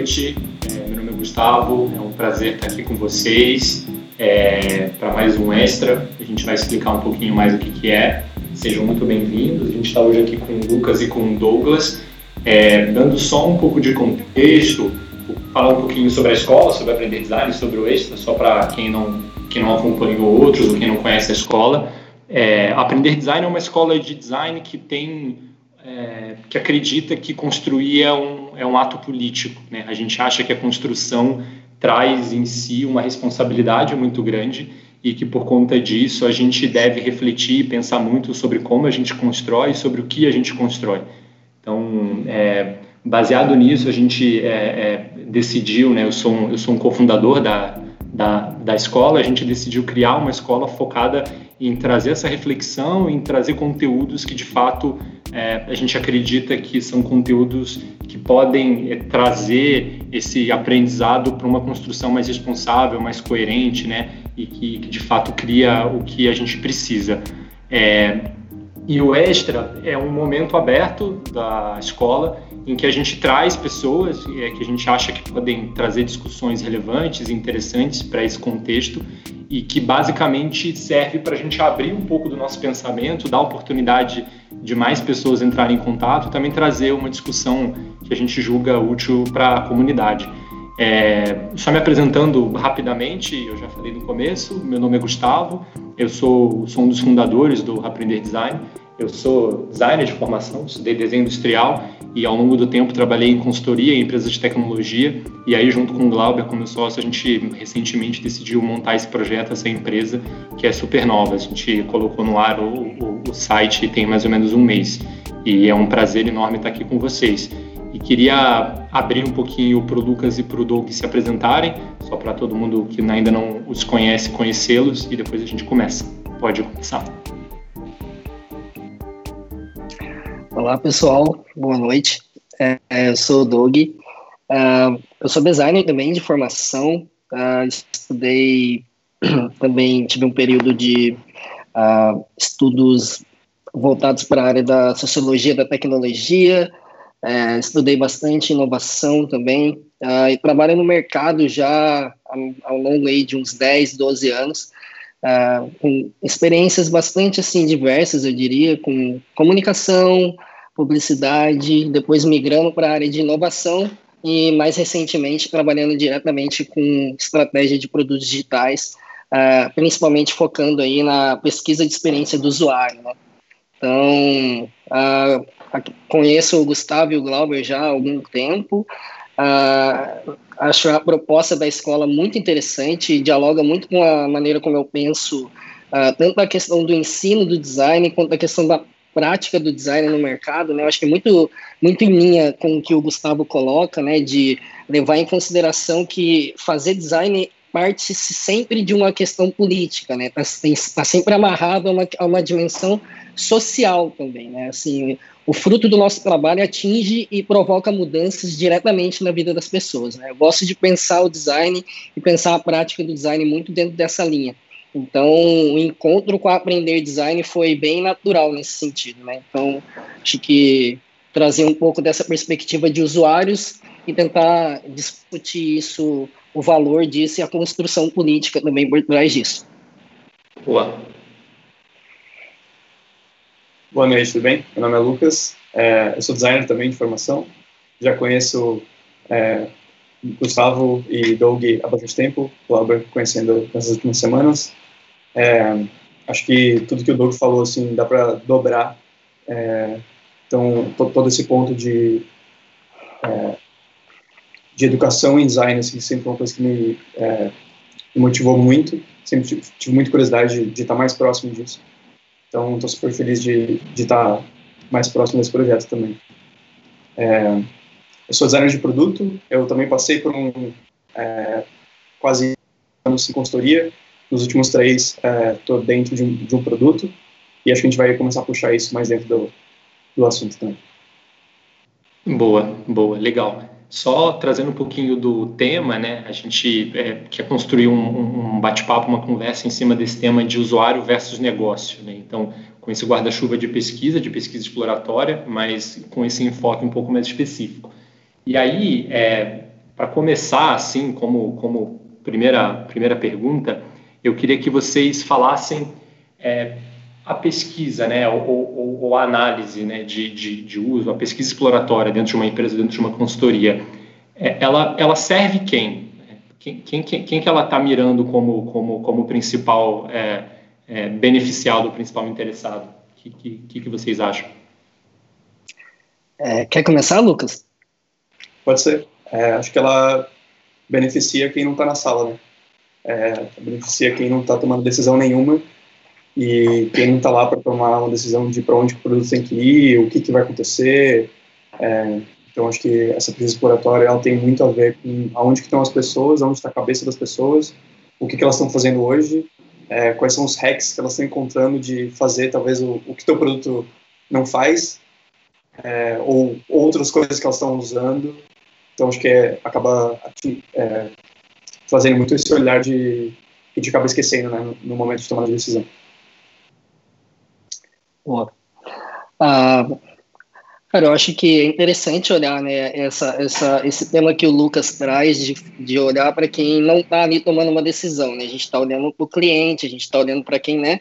Noite. É, meu nome é Gustavo, é um prazer estar aqui com vocês é, para mais um extra. A gente vai explicar um pouquinho mais o que, que é. Sejam muito bem-vindos. A gente está hoje aqui com o Lucas e com o Douglas, é, dando só um pouco de contexto, falar um pouquinho sobre a escola, sobre aprender design, sobre o extra, só para quem não, quem não acompanhou outros ou quem não conhece a escola. É, aprender design é uma escola de design que tem é, que acredita que construir é um, é um ato político. Né? A gente acha que a construção traz em si uma responsabilidade muito grande e que por conta disso a gente deve refletir e pensar muito sobre como a gente constrói e sobre o que a gente constrói. Então, é, baseado nisso, a gente é, é, decidiu, né, eu sou um, eu sou um cofundador da, da, da escola, a gente decidiu criar uma escola focada em trazer essa reflexão, em trazer conteúdos que de fato é, a gente acredita que são conteúdos que podem é, trazer esse aprendizado para uma construção mais responsável, mais coerente, né? E que, que, de fato cria o que a gente precisa. É, e o Extra é um momento aberto da escola em que a gente traz pessoas é, que a gente acha que podem trazer discussões relevantes e interessantes para esse contexto e que basicamente serve para a gente abrir um pouco do nosso pensamento, dar oportunidade de mais pessoas entrarem em contato e também trazer uma discussão que a gente julga útil para a comunidade. É, só me apresentando rapidamente, eu já falei no começo, meu nome é Gustavo, eu sou, sou um dos fundadores do Aprender Design, eu sou designer de formação, estudei desenho industrial e ao longo do tempo trabalhei em consultoria em empresas de tecnologia. E aí junto com o Glauber como sócio a gente recentemente decidiu montar esse projeto, essa empresa que é super nova, a gente colocou no ar o, o, o site tem mais ou menos um mês. E é um prazer enorme estar aqui com vocês. Queria abrir um pouquinho para o Lucas e para o Doug se apresentarem, só para todo mundo que ainda não os conhece conhecê-los e depois a gente começa. Pode começar. Olá, pessoal. Boa noite. É, eu sou o Doug. Uh, eu sou designer também de formação. Estudei também, tive um período de estudos voltados para a área da sociologia da tecnologia. Uh, estudei bastante inovação também. e trabalho no mercado já ao longo aí de uns 10, 12 anos. Uh, com experiências bastante assim diversas, eu diria, com comunicação, publicidade, depois migrando para a área de inovação e mais recentemente trabalhando diretamente com estratégia de produtos digitais, uh, principalmente focando aí na pesquisa de experiência do usuário. Né? Então, uh, conheço o Gustavo e o Glauber já há algum tempo. Uh, acho a proposta da escola muito interessante, dialoga muito com a maneira como eu penso, uh, tanto a questão do ensino do design, quanto a questão da prática do design no mercado, né? Eu acho que é muito, muito em linha com o que o Gustavo coloca, né? De levar em consideração que fazer design parte -se sempre de uma questão política, né? Está tá sempre amarrado a uma, a uma dimensão social também, né? Assim, o fruto do nosso trabalho atinge e provoca mudanças diretamente na vida das pessoas, né? Eu gosto de pensar o design e pensar a prática do design muito dentro dessa linha. Então, o encontro com Aprender Design foi bem natural nesse sentido, né? Então, acho que trazer um pouco dessa perspectiva de usuários e tentar discutir isso, o valor disso e a construção política também por trás disso. Boa. Boa noite, tudo bem? Meu nome é Lucas, é, eu sou designer também de formação, já conheço é, Gustavo e Doug há bastante tempo, Glauber conhecendo nessas últimas semanas. É, acho que tudo que o Doug falou, assim, dá para dobrar. É, então, todo esse ponto de, é, de educação em design, assim, sempre foi uma coisa que me, é, me motivou muito. Sempre tive, tive muita curiosidade de, de, estar mais próximo disso. Então, estou super feliz de, estar mais próximo desse projeto também. É, eu sou designer de produto, eu também passei por um é, quase anos em consultoria, nos últimos três estou é, dentro de um, de um, produto e acho que a gente vai começar a puxar isso mais dentro do, do assunto também. Boa, boa, legal. Só trazendo um pouquinho do tema, né? A gente é, quer construir um, um bate-papo, uma conversa em cima desse tema de usuário versus negócio, né? Então, com esse guarda-chuva de pesquisa, de pesquisa exploratória, mas com esse enfoque um pouco mais específico. E aí, é, para começar, assim, como, como primeira, primeira pergunta, eu queria que vocês falassem é, a pesquisa, né, ou, ou, ou a análise né, de, de, de, uso, a pesquisa exploratória dentro de uma empresa, dentro de uma consultoria, é, ela, ela serve quem? Quem, quem, quem que ela está mirando como, como, como principal é, é, beneficiado, principal interessado? O que, que, que, vocês acham? É, quer começar, Lucas? Pode ser. É, acho que ela beneficia quem não está na sala, né? É, beneficia quem não está tomando decisão nenhuma e quem está lá para tomar uma decisão de para onde o produto tem que ir, o que, que vai acontecer. É, então, acho que essa pesquisa exploratória ela tem muito a ver com aonde estão as pessoas, aonde está a cabeça das pessoas, o que, que elas estão fazendo hoje, é, quais são os hacks que elas estão encontrando de fazer, talvez, o, o que teu produto não faz, é, ou outras coisas que elas estão usando. Então, acho que é, acaba é, fazendo muito esse olhar de que a gente acaba esquecendo né, no momento de tomar a decisão. Boa. Uh, cara, eu acho que é interessante olhar né, essa, essa, esse tema que o Lucas traz de, de olhar para quem não está ali tomando uma decisão. Né? A gente está olhando para o cliente, a gente está olhando para quem né,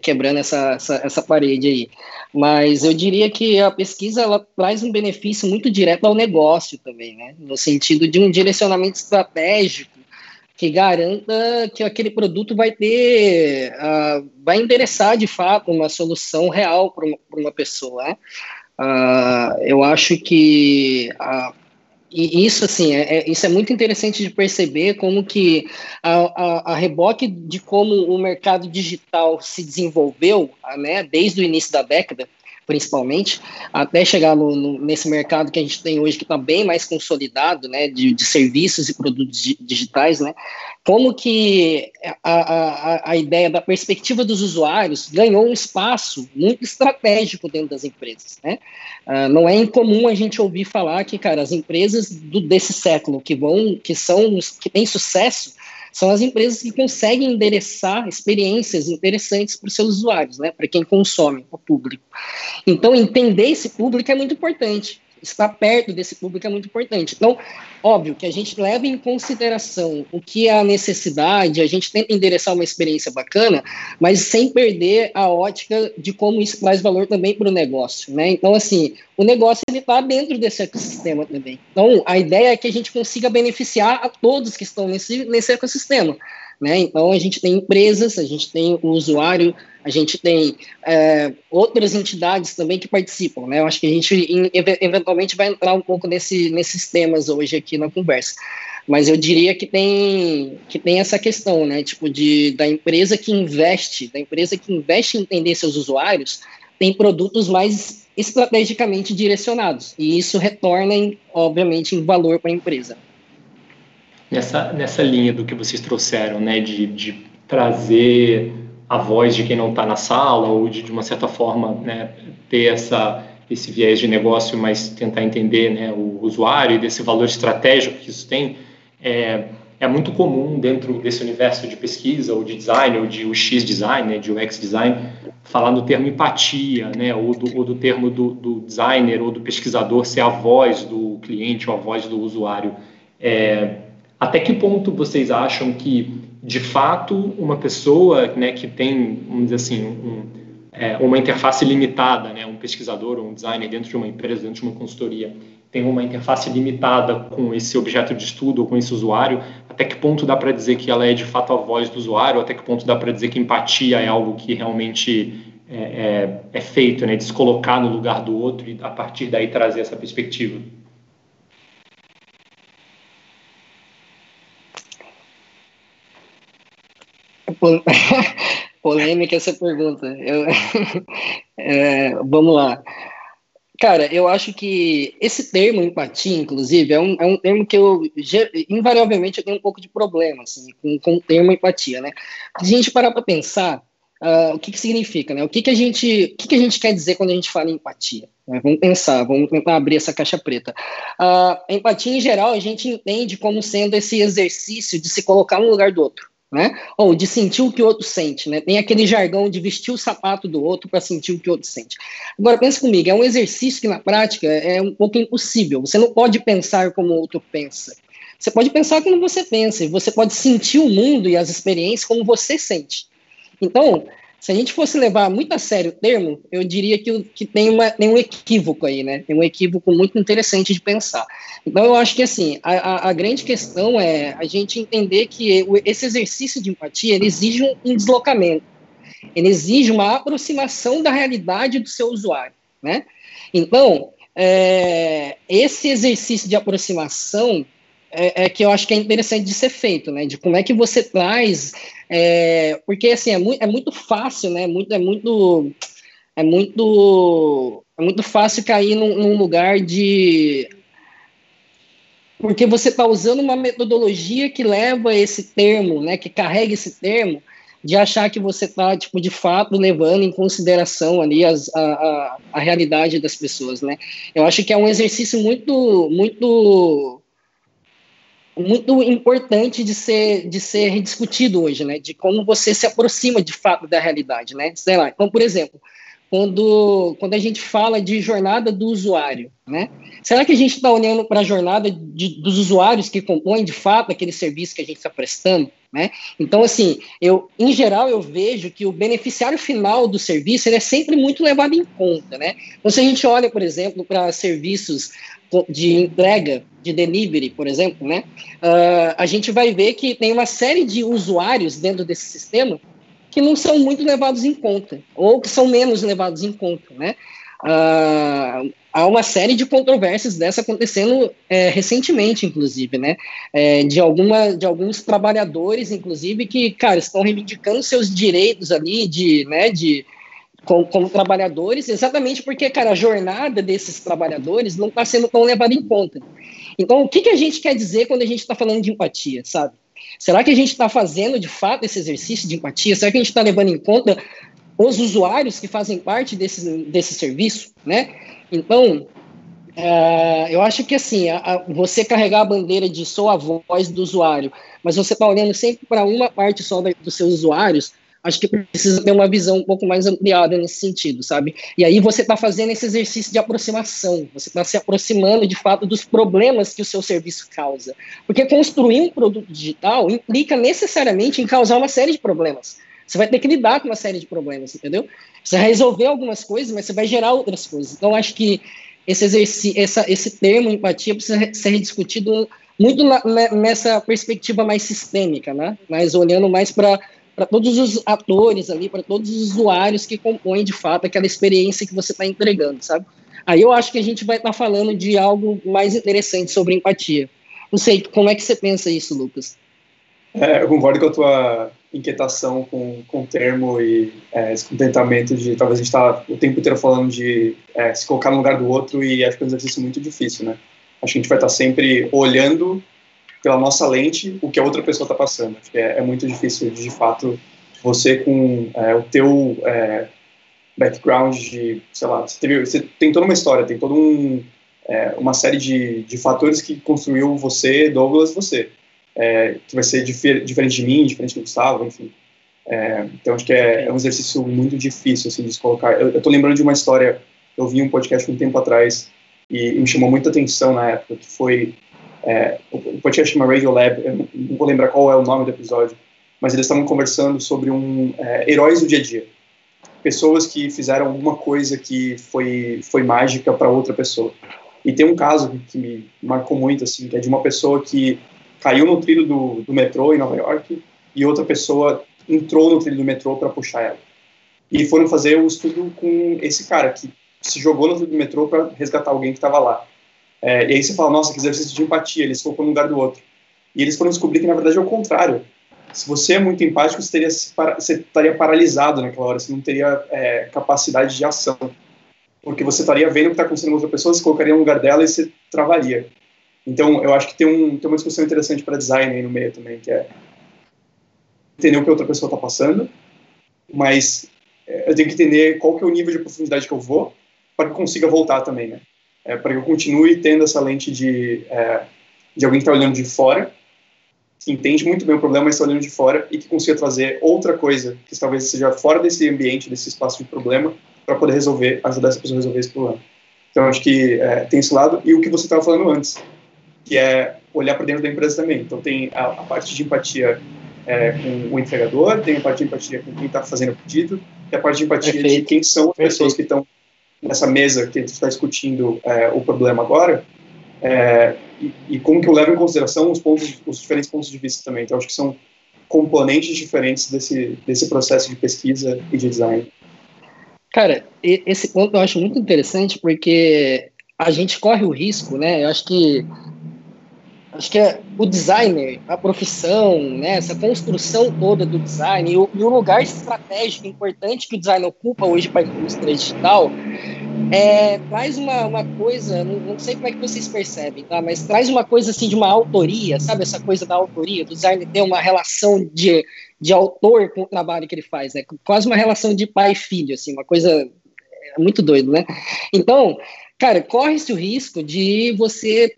quebrando essa, essa, essa, parede aí. Mas eu diria que a pesquisa ela traz um benefício muito direto ao negócio também, né? no sentido de um direcionamento estratégico que garanta que aquele produto vai ter, uh, vai endereçar de fato uma solução real para uma, uma, pessoa. Uh, eu acho que uh, e isso assim é, é, isso é muito interessante de perceber como que a, a, a, reboque de como o mercado digital se desenvolveu né, desde o início da década principalmente, até chegar no, no, nesse mercado que a gente tem hoje, que está bem mais consolidado, né, de, de, serviços e produtos digitais, né, como que a, a, a ideia da perspectiva dos usuários ganhou um espaço muito estratégico dentro das empresas, né, uh, não é incomum a gente ouvir falar que, cara, as empresas do, desse século que vão, que são, que têm sucesso, são as empresas que conseguem endereçar experiências interessantes para os seus usuários, né, para quem consome, o público. Então, entender esse público é muito importante estar perto desse público é muito importante. Então, óbvio que a gente leva em consideração o que é a necessidade, a gente tenta endereçar uma experiência bacana, mas sem perder a ótica de como isso traz valor também para o negócio, né? Então, assim, o negócio ele está dentro desse ecossistema também. Então, a ideia é que a gente consiga beneficiar a todos que estão nesse, nesse ecossistema. Né? Então, a gente tem empresas, a gente tem o usuário, a gente tem é, outras entidades também que participam. Né? Eu acho que a gente, eventualmente, vai entrar um pouco nesse, nesses temas hoje aqui na conversa. Mas eu diria que tem, que tem essa questão, né? Tipo, de, da empresa que investe, da empresa que investe em entender seus usuários, tem produtos mais estrategicamente direcionados. E isso retorna, em, obviamente, em valor para a empresa nessa, nessa linha do que vocês trouxeram, né, de, de trazer a voz de quem não está na sala ou de, de uma certa forma, né, ter essa esse viés de negócio, mas tentar entender né, o usuário e desse valor estratégico que isso tem, é, é muito comum dentro desse universo de pesquisa ou de design ou de UX design, né, de UX design, falar no termo empatia, né, ou do, ou do termo do, do designer ou do pesquisador ser a voz do cliente ou a voz do usuário. É, até que ponto vocês acham que, de fato, uma pessoa né, que tem, vamos dizer assim, um, é, uma interface limitada, né, um pesquisador ou um designer dentro de uma empresa, dentro de uma consultoria, tem uma interface limitada com esse objeto de estudo ou com esse usuário, até que ponto dá para dizer que ela é de fato a voz do usuário, até que ponto dá para dizer que empatia é algo que realmente é, é, é feito, né, de se colocar no lugar do outro e a partir daí trazer essa perspectiva? polêmica essa pergunta. Eu, é, vamos lá. Cara, eu acho que esse termo empatia, inclusive, é um, é um termo que eu, invariavelmente, eu tenho um pouco de problema, assim, com, com o termo empatia, né? Se a gente parar para pensar, uh, o que, que significa, né? O que, que, a gente, o que, que a gente quer dizer quando a gente fala em empatia? Né? Vamos pensar, vamos tentar abrir essa caixa preta. Uh, empatia, em geral, a gente entende como sendo esse exercício de se colocar no lugar do outro né? Ou de sentir o que o outro sente, né? Tem aquele jargão de vestir o sapato do outro para sentir o que o outro sente. Agora, pensa comigo, é um exercício que na prática é um pouco impossível. Você não pode pensar como o outro pensa. Você pode pensar como você pensa, e você pode sentir o mundo e as experiências como você sente. Então, se a gente fosse levar muito a sério o termo, eu diria que, que tem, uma, tem um equívoco aí, né? Tem um equívoco muito interessante de pensar. Então, eu acho que, assim, a, a, grande questão é a gente entender que esse exercício de empatia, exige um, um deslocamento. Ele exige uma aproximação da realidade do seu usuário, né? Então, é, esse exercício de aproximação é, é, que eu acho que é interessante de ser feito, né? De como é que você traz, é, porque assim é muito, é muito fácil, né? Muito, é muito, é muito, é muito fácil cair num, num lugar de porque você está usando uma metodologia que leva esse termo, né? Que carrega esse termo de achar que você está, tipo, de fato levando em consideração ali as, a, a, a realidade das pessoas, né? Eu acho que é um exercício muito, muito muito importante de ser, de ser discutido hoje, né? De como você se aproxima de fato da realidade, né? Sei lá, então, por exemplo, quando, quando a gente fala de jornada do usuário, né? Será que a gente está olhando para a jornada de, dos usuários que compõem de fato aquele serviço que a gente está prestando, né? Então, assim, eu, em geral, eu vejo que o beneficiário final do serviço é sempre muito levado em conta, né? Então, se a gente olha, por exemplo, para serviços de entrega, de delivery, por exemplo, né? Uh, a gente vai ver que tem uma série de usuários dentro desse sistema que não são muito levados em conta, ou que são menos levados em conta, né? Uh, há uma série de controvérsias dessa acontecendo é, recentemente, inclusive, né? É, de, alguma, de alguns trabalhadores, inclusive, que, cara, estão reivindicando seus direitos ali de, né, de como, como, trabalhadores, exatamente porque, cara, a jornada desses trabalhadores não está sendo tão levada em conta. Então, o que, que a gente quer dizer quando a gente está falando de empatia, sabe? Será que a gente está fazendo, de fato, esse exercício de empatia? Será que a gente está levando em conta os usuários que fazem parte desse, desse serviço, né? Então, uh, eu acho que, assim, a, a, você carregar a bandeira de sou a voz do usuário, mas você está olhando sempre para uma parte só da, dos seus usuários, acho que precisa ter uma visão um pouco mais ampliada nesse sentido, sabe? E aí você está fazendo esse exercício de aproximação, você está se aproximando de fato dos problemas que o seu serviço causa. Porque construir um produto digital implica necessariamente em causar uma série de problemas. Você vai ter que lidar com uma série de problemas, entendeu? Você vai resolver algumas coisas, mas você vai gerar outras coisas. Então, acho que esse exercício, essa, esse termo empatia precisa ser discutido muito na, nessa perspectiva mais sistêmica, né? Mas olhando mais para para todos os atores ali, para todos os usuários que compõem de fato aquela experiência que você está entregando, sabe? Aí eu acho que a gente vai estar tá falando de algo mais interessante sobre empatia. Não sei, como é que você pensa isso, Lucas? É, eu concordo com a tua inquietação com, com o termo e é, esse contentamento de talvez a gente tá o tempo inteiro falando de é, se colocar no lugar do outro e acho que é um exercício muito difícil, né? Acho que a gente vai estar tá sempre olhando pela nossa lente o que a outra pessoa está passando. Acho que é, é, muito difícil, de fato, você com é, o teu é, background de, sei lá, você, teve, você, tem toda uma história, tem toda um, é, uma série de, de fatores que construiu você, Douglas, você, é, que vai ser difer, diferente de mim, diferente do Gustavo, enfim. É, então, acho que é, um exercício muito difícil, assim, de se colocar. Eu estou lembrando de uma história, eu vi um podcast um tempo atrás, e me chamou muita atenção na época, que foi é, o podcast chama Radio Lab, eu não vou lembrar qual é o nome do episódio, mas eles estavam conversando sobre um é, heróis do dia a dia, pessoas que fizeram alguma coisa que foi foi mágica para outra pessoa. E tem um caso que me marcou muito assim, que é de uma pessoa que caiu no trilho do, do metrô em Nova York e outra pessoa entrou no trilho do metrô para puxar ela. E foram fazer um estudo com esse cara que se jogou no trilho do metrô para resgatar alguém que estava lá. É, e aí você fala, nossa, que exercício de empatia, eles colocou no lugar do outro. E eles foram descobrir que, na verdade, é o contrário. Se você é muito empático, você, teria, você estaria paralisado naquela hora, você não teria é, capacidade de ação. Porque você estaria vendo o que está acontecendo com outra pessoa, você colocaria no lugar dela e você travaria. Então, eu acho que tem, um, tem uma discussão interessante para design aí no meio também, que é entender o que outra pessoa está passando, mas é, eu tenho que entender qual que é o nível de profundidade que eu vou para que eu consiga voltar também, né? é, para que eu continue tendo essa lente de, é, de alguém que está olhando de fora que entende muito bem o problema, mas está olhando de fora e que consiga trazer outra coisa que talvez seja fora desse ambiente, desse espaço de problema, para poder resolver, ajudar essa pessoa a resolver esse problema. Então, acho que é, tem esse lado. E o que você estava falando antes, que é olhar para dentro da empresa também. Então, tem a, a parte de empatia é, com o entregador, tem a parte de empatia com quem está fazendo o pedido, e a parte de empatia Perfeito. de quem são as pessoas que estão nessa mesa que a gente está discutindo é, o problema agora, é, e, e, como que eu levo em consideração os pontos, os diferentes pontos de vista também. Então, acho que são componentes diferentes desse, desse processo de pesquisa e de design. Cara, esse ponto eu acho muito interessante porque a gente corre o risco, né? Eu acho que acho que é o designer, a profissão, né, essa construção toda do design e o, e o lugar estratégico importante que o design ocupa hoje para a indústria digital é, traz uma, uma coisa, não, não, sei como é que vocês percebem, tá? Mas traz uma coisa assim de uma autoria, sabe essa coisa da autoria, do design ter uma relação de, de autor com o trabalho que ele faz, né? Quase uma relação de pai e filho, assim, uma coisa é muito doido, né? Então, cara, corre-se o risco de você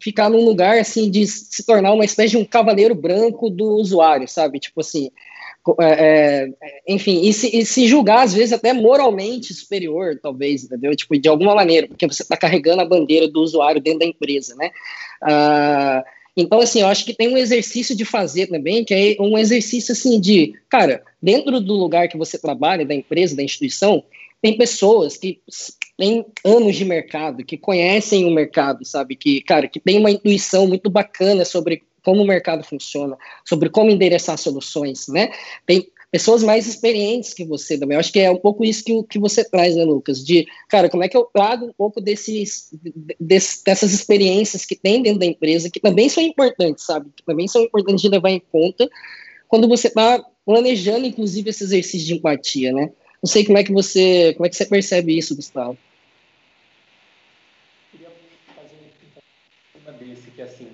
ficar num lugar assim de se tornar uma espécie de um cavaleiro branco do usuário, sabe? Tipo assim, é, é, enfim, e se, e se, julgar às vezes até moralmente superior, talvez, entendeu? Tipo, de alguma maneira, porque você está carregando a bandeira do usuário dentro da empresa, né? Ah, então, assim, eu acho que tem um exercício de fazer também, que é um exercício assim de, cara, dentro do lugar que você trabalha, da empresa, da instituição, tem pessoas que têm anos de mercado, que conhecem o mercado, sabe? Que, cara, que tem uma intuição muito bacana sobre como o mercado funciona, sobre como endereçar soluções, né? Tem pessoas mais experientes que você também. Eu acho que é um pouco isso que, que você traz, né, Lucas? De, cara, como é que eu trago um pouco desses, desse, dessas experiências que tem dentro da empresa, que também são importantes, sabe? Que também são importantes de levar em conta quando você está planejando, inclusive, esse exercício de empatia, né? Não sei como é que você, como é que você percebe isso, Gustavo. Queria fazer uma desse que assim,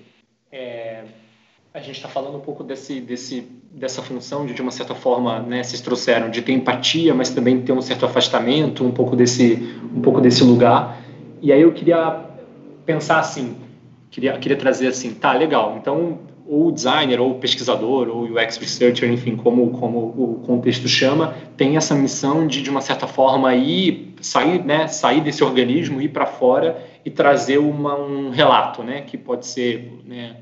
é, a gente está falando um pouco desse, desse, dessa função de, de uma certa forma, né, vocês trouxeram de ter empatia, mas também ter um certo afastamento, um pouco desse, um pouco desse lugar. E aí eu queria pensar assim, queria, queria trazer assim, tá, legal. Então ou designer, ou pesquisador, ou UX researcher, enfim, como, como o contexto chama, tem essa missão de, de uma certa forma, ir, sair, né, sair desse organismo, ir para fora e trazer uma, um relato, né, que pode ser né,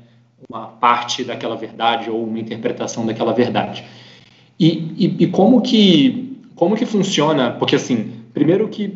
uma parte daquela verdade ou uma interpretação daquela verdade. E, e, e como que como que funciona? Porque assim, primeiro que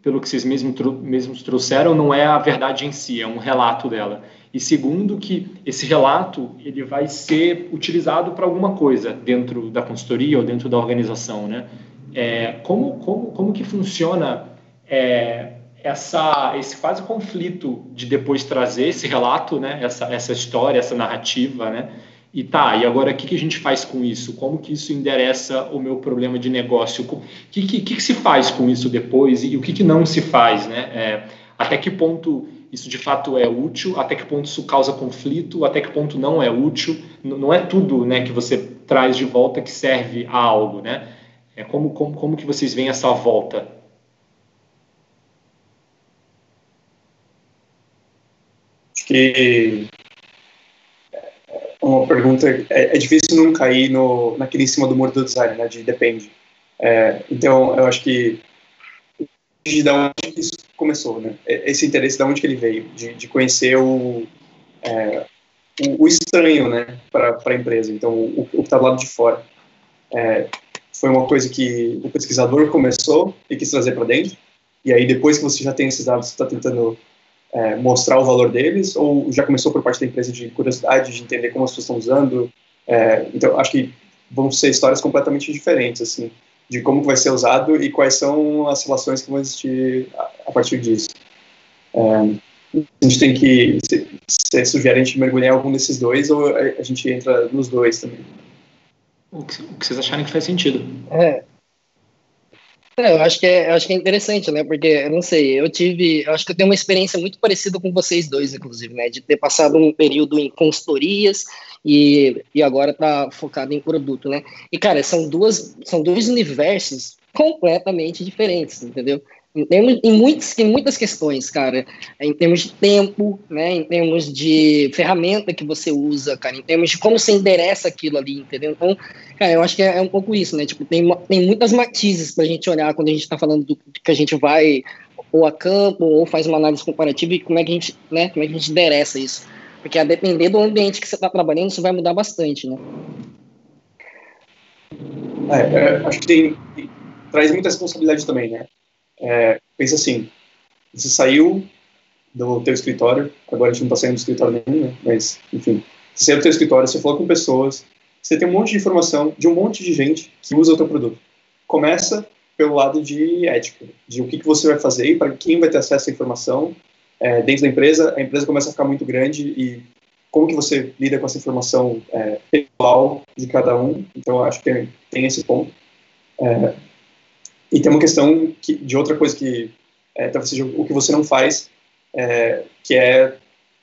pelo que vocês mesmos, mesmos trouxeram, não é a verdade em si, é um relato dela. E segundo, que esse relato ele vai ser utilizado para alguma coisa dentro da consultoria ou dentro da organização, né? É, como, como, como que funciona é, essa, esse quase conflito de depois trazer esse relato, né? Essa, essa história, essa narrativa, né? E tá, e agora o que, que a gente faz com isso? Como que isso endereça o meu problema de negócio? O que, que, que, se faz com isso depois e o que, que não se faz, né? É, até que ponto isso de fato é útil, até que ponto isso causa conflito, até que ponto não é útil. Não é tudo né, que você traz de volta que serve a algo, né? É como, como, como que vocês veem essa volta? Que uma pergunta é, é, difícil não cair no, naquele em cima do muro do design, né? De depende. É, então, eu acho que de onde isso começou, né? Esse interesse de onde que ele veio, de, de conhecer o, é, o, o, estranho, né, para a empresa. Então, o, o que está do lado de fora. É, foi uma coisa que o pesquisador começou e quis trazer para dentro. E aí, depois que você já tem esses dados, está tentando é, mostrar o valor deles? Ou já começou por parte da empresa de curiosidade, de entender como as pessoas estão usando? É, então, acho que vão ser histórias completamente diferentes, assim de como vai ser usado e quais são as relações que vão existir a, partir disso. É, a gente tem que, se, se sugere a gente mergulhar em algum desses dois ou a, gente entra nos dois também. O que, o que vocês acharem que faz sentido. É, é, eu acho que é, acho que é interessante, né? Porque eu não sei, eu tive, eu acho que eu tenho uma experiência muito parecida com vocês dois, inclusive, né? De ter passado um período em consultorias e, e agora tá focado em produto, né? E cara, são duas, são dois universos completamente diferentes, entendeu? Em, em, muitos, em muitas questões, cara. Em termos de tempo, né? Em termos de ferramenta que você usa, cara. Em termos de como você endereça aquilo ali, entendeu? Então, cara, eu acho que é, é um pouco isso, né? Tipo, tem, tem muitas matizes pra gente olhar quando a gente tá falando do que a gente vai ou a campo, ou faz uma análise comparativa e como é que a gente, né? Como é que a gente endereça isso. Porque a depender do ambiente que você está trabalhando, isso vai mudar bastante, né? É, é, acho que tem, traz muita responsabilidade também, né? É, pensa assim, você saiu do teu escritório, agora a gente não está saindo do escritório nenhum, né? Mas, enfim, você saiu do teu escritório, você falou com pessoas, você tem um monte de informação de um monte de gente que usa o teu produto. Começa pelo lado de ética, de o que, que você vai fazer e para quem vai ter acesso à informação é, dentro da empresa, a empresa começa a ficar muito grande e como que você lida com essa informação é, pessoal de cada um. Então, acho que tem esse ponto. É, e tem uma questão que, de outra coisa que é, talvez seja o que você não faz, é, que é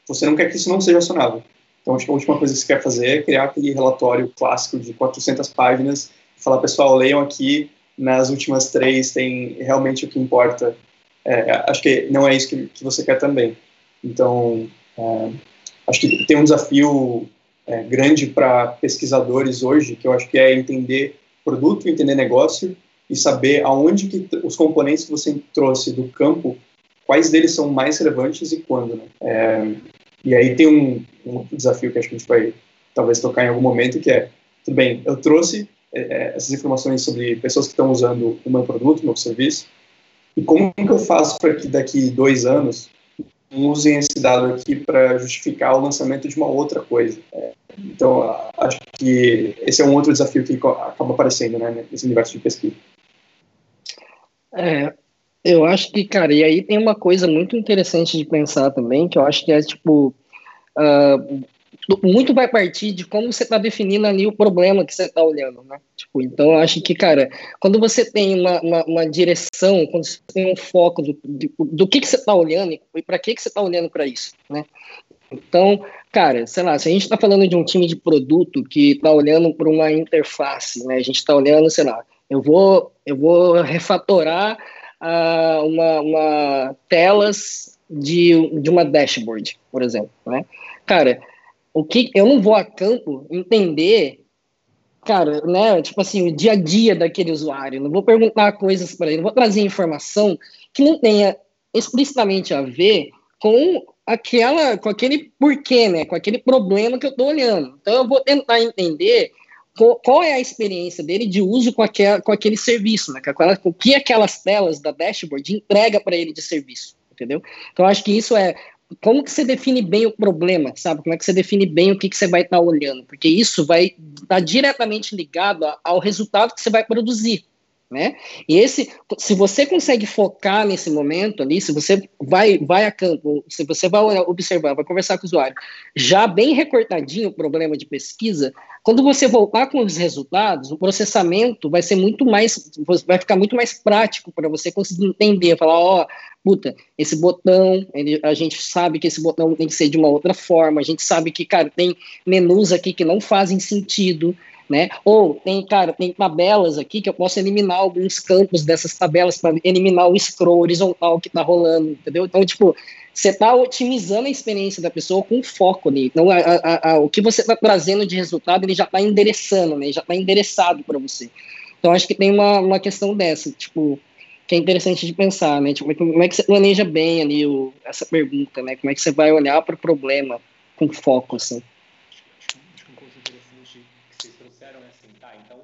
você não quer que isso não seja acionável. Então, acho que a última coisa que você quer fazer é criar aquele relatório clássico de 400 páginas e falar, pessoal, leiam aqui, nas últimas três tem realmente o que importa. É, acho que não é isso que, que você quer também. Então, é, acho que tem um desafio é, grande para pesquisadores hoje, que eu acho que é entender produto, entender negócio e saber aonde que os componentes que você trouxe do campo, quais deles são mais relevantes e quando. Né? É, e aí tem um, um, desafio que acho que a gente vai talvez tocar em algum momento, que é, tudo bem, eu trouxe é, é essas informações sobre pessoas que estão usando o meu produto, o meu serviço, e como que eu faço para que daqui dois anos usem esse dado aqui para justificar o lançamento de uma outra coisa. É, então, acho que esse é um outro desafio que acaba aparecendo né, nesse universo de pesquisa. É, eu acho que, cara, e aí tem uma coisa muito interessante de pensar também, que eu acho que é, tipo, uh, muito vai partir de como você está definindo ali o problema que você está olhando, né? Tipo, então, eu acho que, cara, quando você tem uma, uma, uma direção, quando você tem um foco do, do, do que, que você está olhando e para que, que você está olhando para isso, né? Então, cara, sei lá, se a gente está falando de um time de produto que está olhando para uma interface, né? A gente está olhando, sei lá, eu vou, eu vou refatorar uh, uma, uma telas de, de uma dashboard, por exemplo, né? Cara, o que eu não vou a campo entender, cara, né? Tipo assim, o dia a dia daquele usuário. Não vou perguntar coisas para ele, não vou trazer informação que não tenha explicitamente a ver com aquela, com aquele porquê, né? Com aquele problema que eu estou olhando. Então eu vou tentar entender qual, qual, é a experiência dele de uso com, aquel, com aquele serviço, né? Com, o que aquelas telas da dashboard entrega para ele de serviço, entendeu? Então acho que isso é como que você define bem o problema, sabe? Como é que você define bem o que, que você vai estar tá olhando? Porque isso vai estar tá diretamente ligado ao resultado que você vai produzir, né? E esse, se você consegue focar nesse momento ali, se você vai, vai a campo, se você vai observar, vai conversar com o usuário, já bem recortadinho o problema de pesquisa, quando você voltar com os resultados, o processamento vai ser muito mais, vai ficar muito mais prático para você conseguir entender, falar, ó, oh, puta, esse botão, ele, a gente sabe que esse botão tem que ser de uma outra forma, a gente sabe que, cara, tem menus aqui que não fazem sentido, né? Ou tem, cara, tem tabelas aqui que eu posso eliminar alguns campos dessas tabelas para eliminar o scroll horizontal que está rolando, entendeu? Então, tipo, você está otimizando a experiência da pessoa com foco ali. Então, a, a, a, o que você está trazendo de resultado, ele já está endereçando, né? Já está endereçado para você. Então, acho que tem uma, uma questão dessa, tipo, que é interessante de pensar, né? Tipo, como é que você planeja bem ali o, essa pergunta, né? Como é que você vai olhar para o problema com foco, assim? Acho que um ponto interessante que vocês trouxeram é assim, tá, então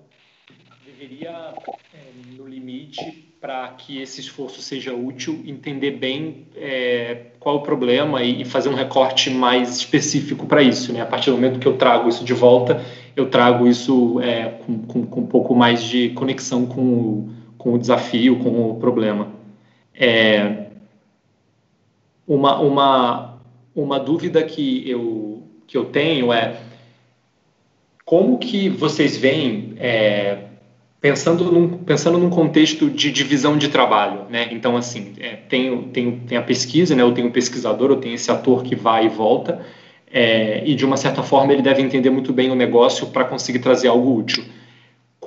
deveria, é, no limite, para que esse esforço seja útil, entender bem é, qual o problema e, fazer um recorte mais específico para isso, né? A partir do momento que eu trago isso de volta, eu trago isso é, com, com, com um pouco mais de conexão com o com o desafio, com o problema. É, uma, uma, uma dúvida que eu, que eu tenho é como que vocês veem, é, pensando, num, pensando num contexto de divisão de trabalho, né? Então, assim, é, tem, tem, tem a pesquisa, né? Eu tenho o pesquisador, eu tenho esse ator que vai e volta, é, e de uma certa forma ele deve entender muito bem o negócio para conseguir trazer algo útil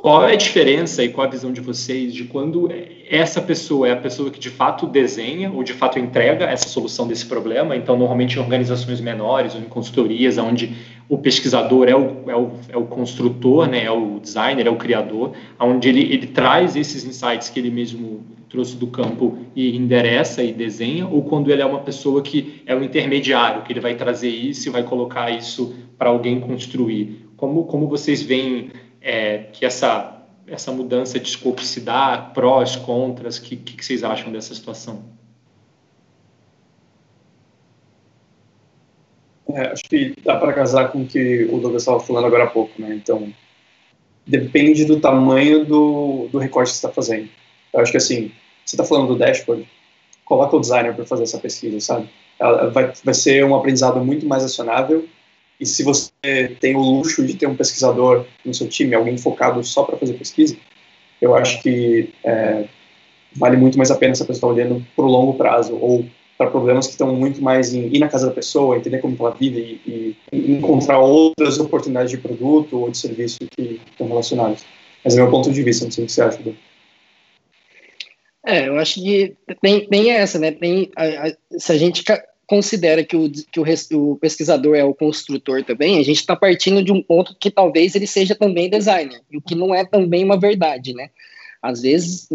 qual é a diferença e qual a visão de vocês de quando essa pessoa é a pessoa que de fato desenha ou de fato entrega essa solução desse problema? Então, normalmente em organizações menores ou em consultorias, onde o pesquisador é o, é o, é o construtor, né, é o designer, é o criador, onde ele, ele traz esses insights que ele mesmo trouxe do campo e endereça e desenha, ou quando ele é uma pessoa que é o intermediário, que ele vai trazer isso e vai colocar isso para alguém construir. Como, como vocês veem é, que essa, essa mudança de escopo se dá, prós, contras, o que, que vocês acham dessa situação? É, acho que dá para casar com o que o Douglas estava falando agora há pouco, né? Então, depende do tamanho do, do recorte que você está fazendo. Eu acho que assim, você está falando do dashboard, coloca o designer para fazer essa pesquisa, sabe? Ela vai, vai ser um aprendizado muito mais acionável e se você tem o luxo de ter um pesquisador no seu time, alguém focado só para fazer pesquisa, eu acho que é, vale muito mais a pena essa pessoa olhando para o longo prazo ou para problemas que estão muito mais em ir na casa da pessoa, entender como ela vive e, e encontrar outras oportunidades de produto ou de serviço que estão relacionadas. Mas é meu ponto de vista, não sei o que você acha. Do... É, eu acho que tem, tem essa, né? Tem, a, a, se a gente considera que, o, que o, o, pesquisador é o construtor também, a gente está partindo de um ponto que talvez ele seja também designer, o que não é também uma verdade, né? Às vezes,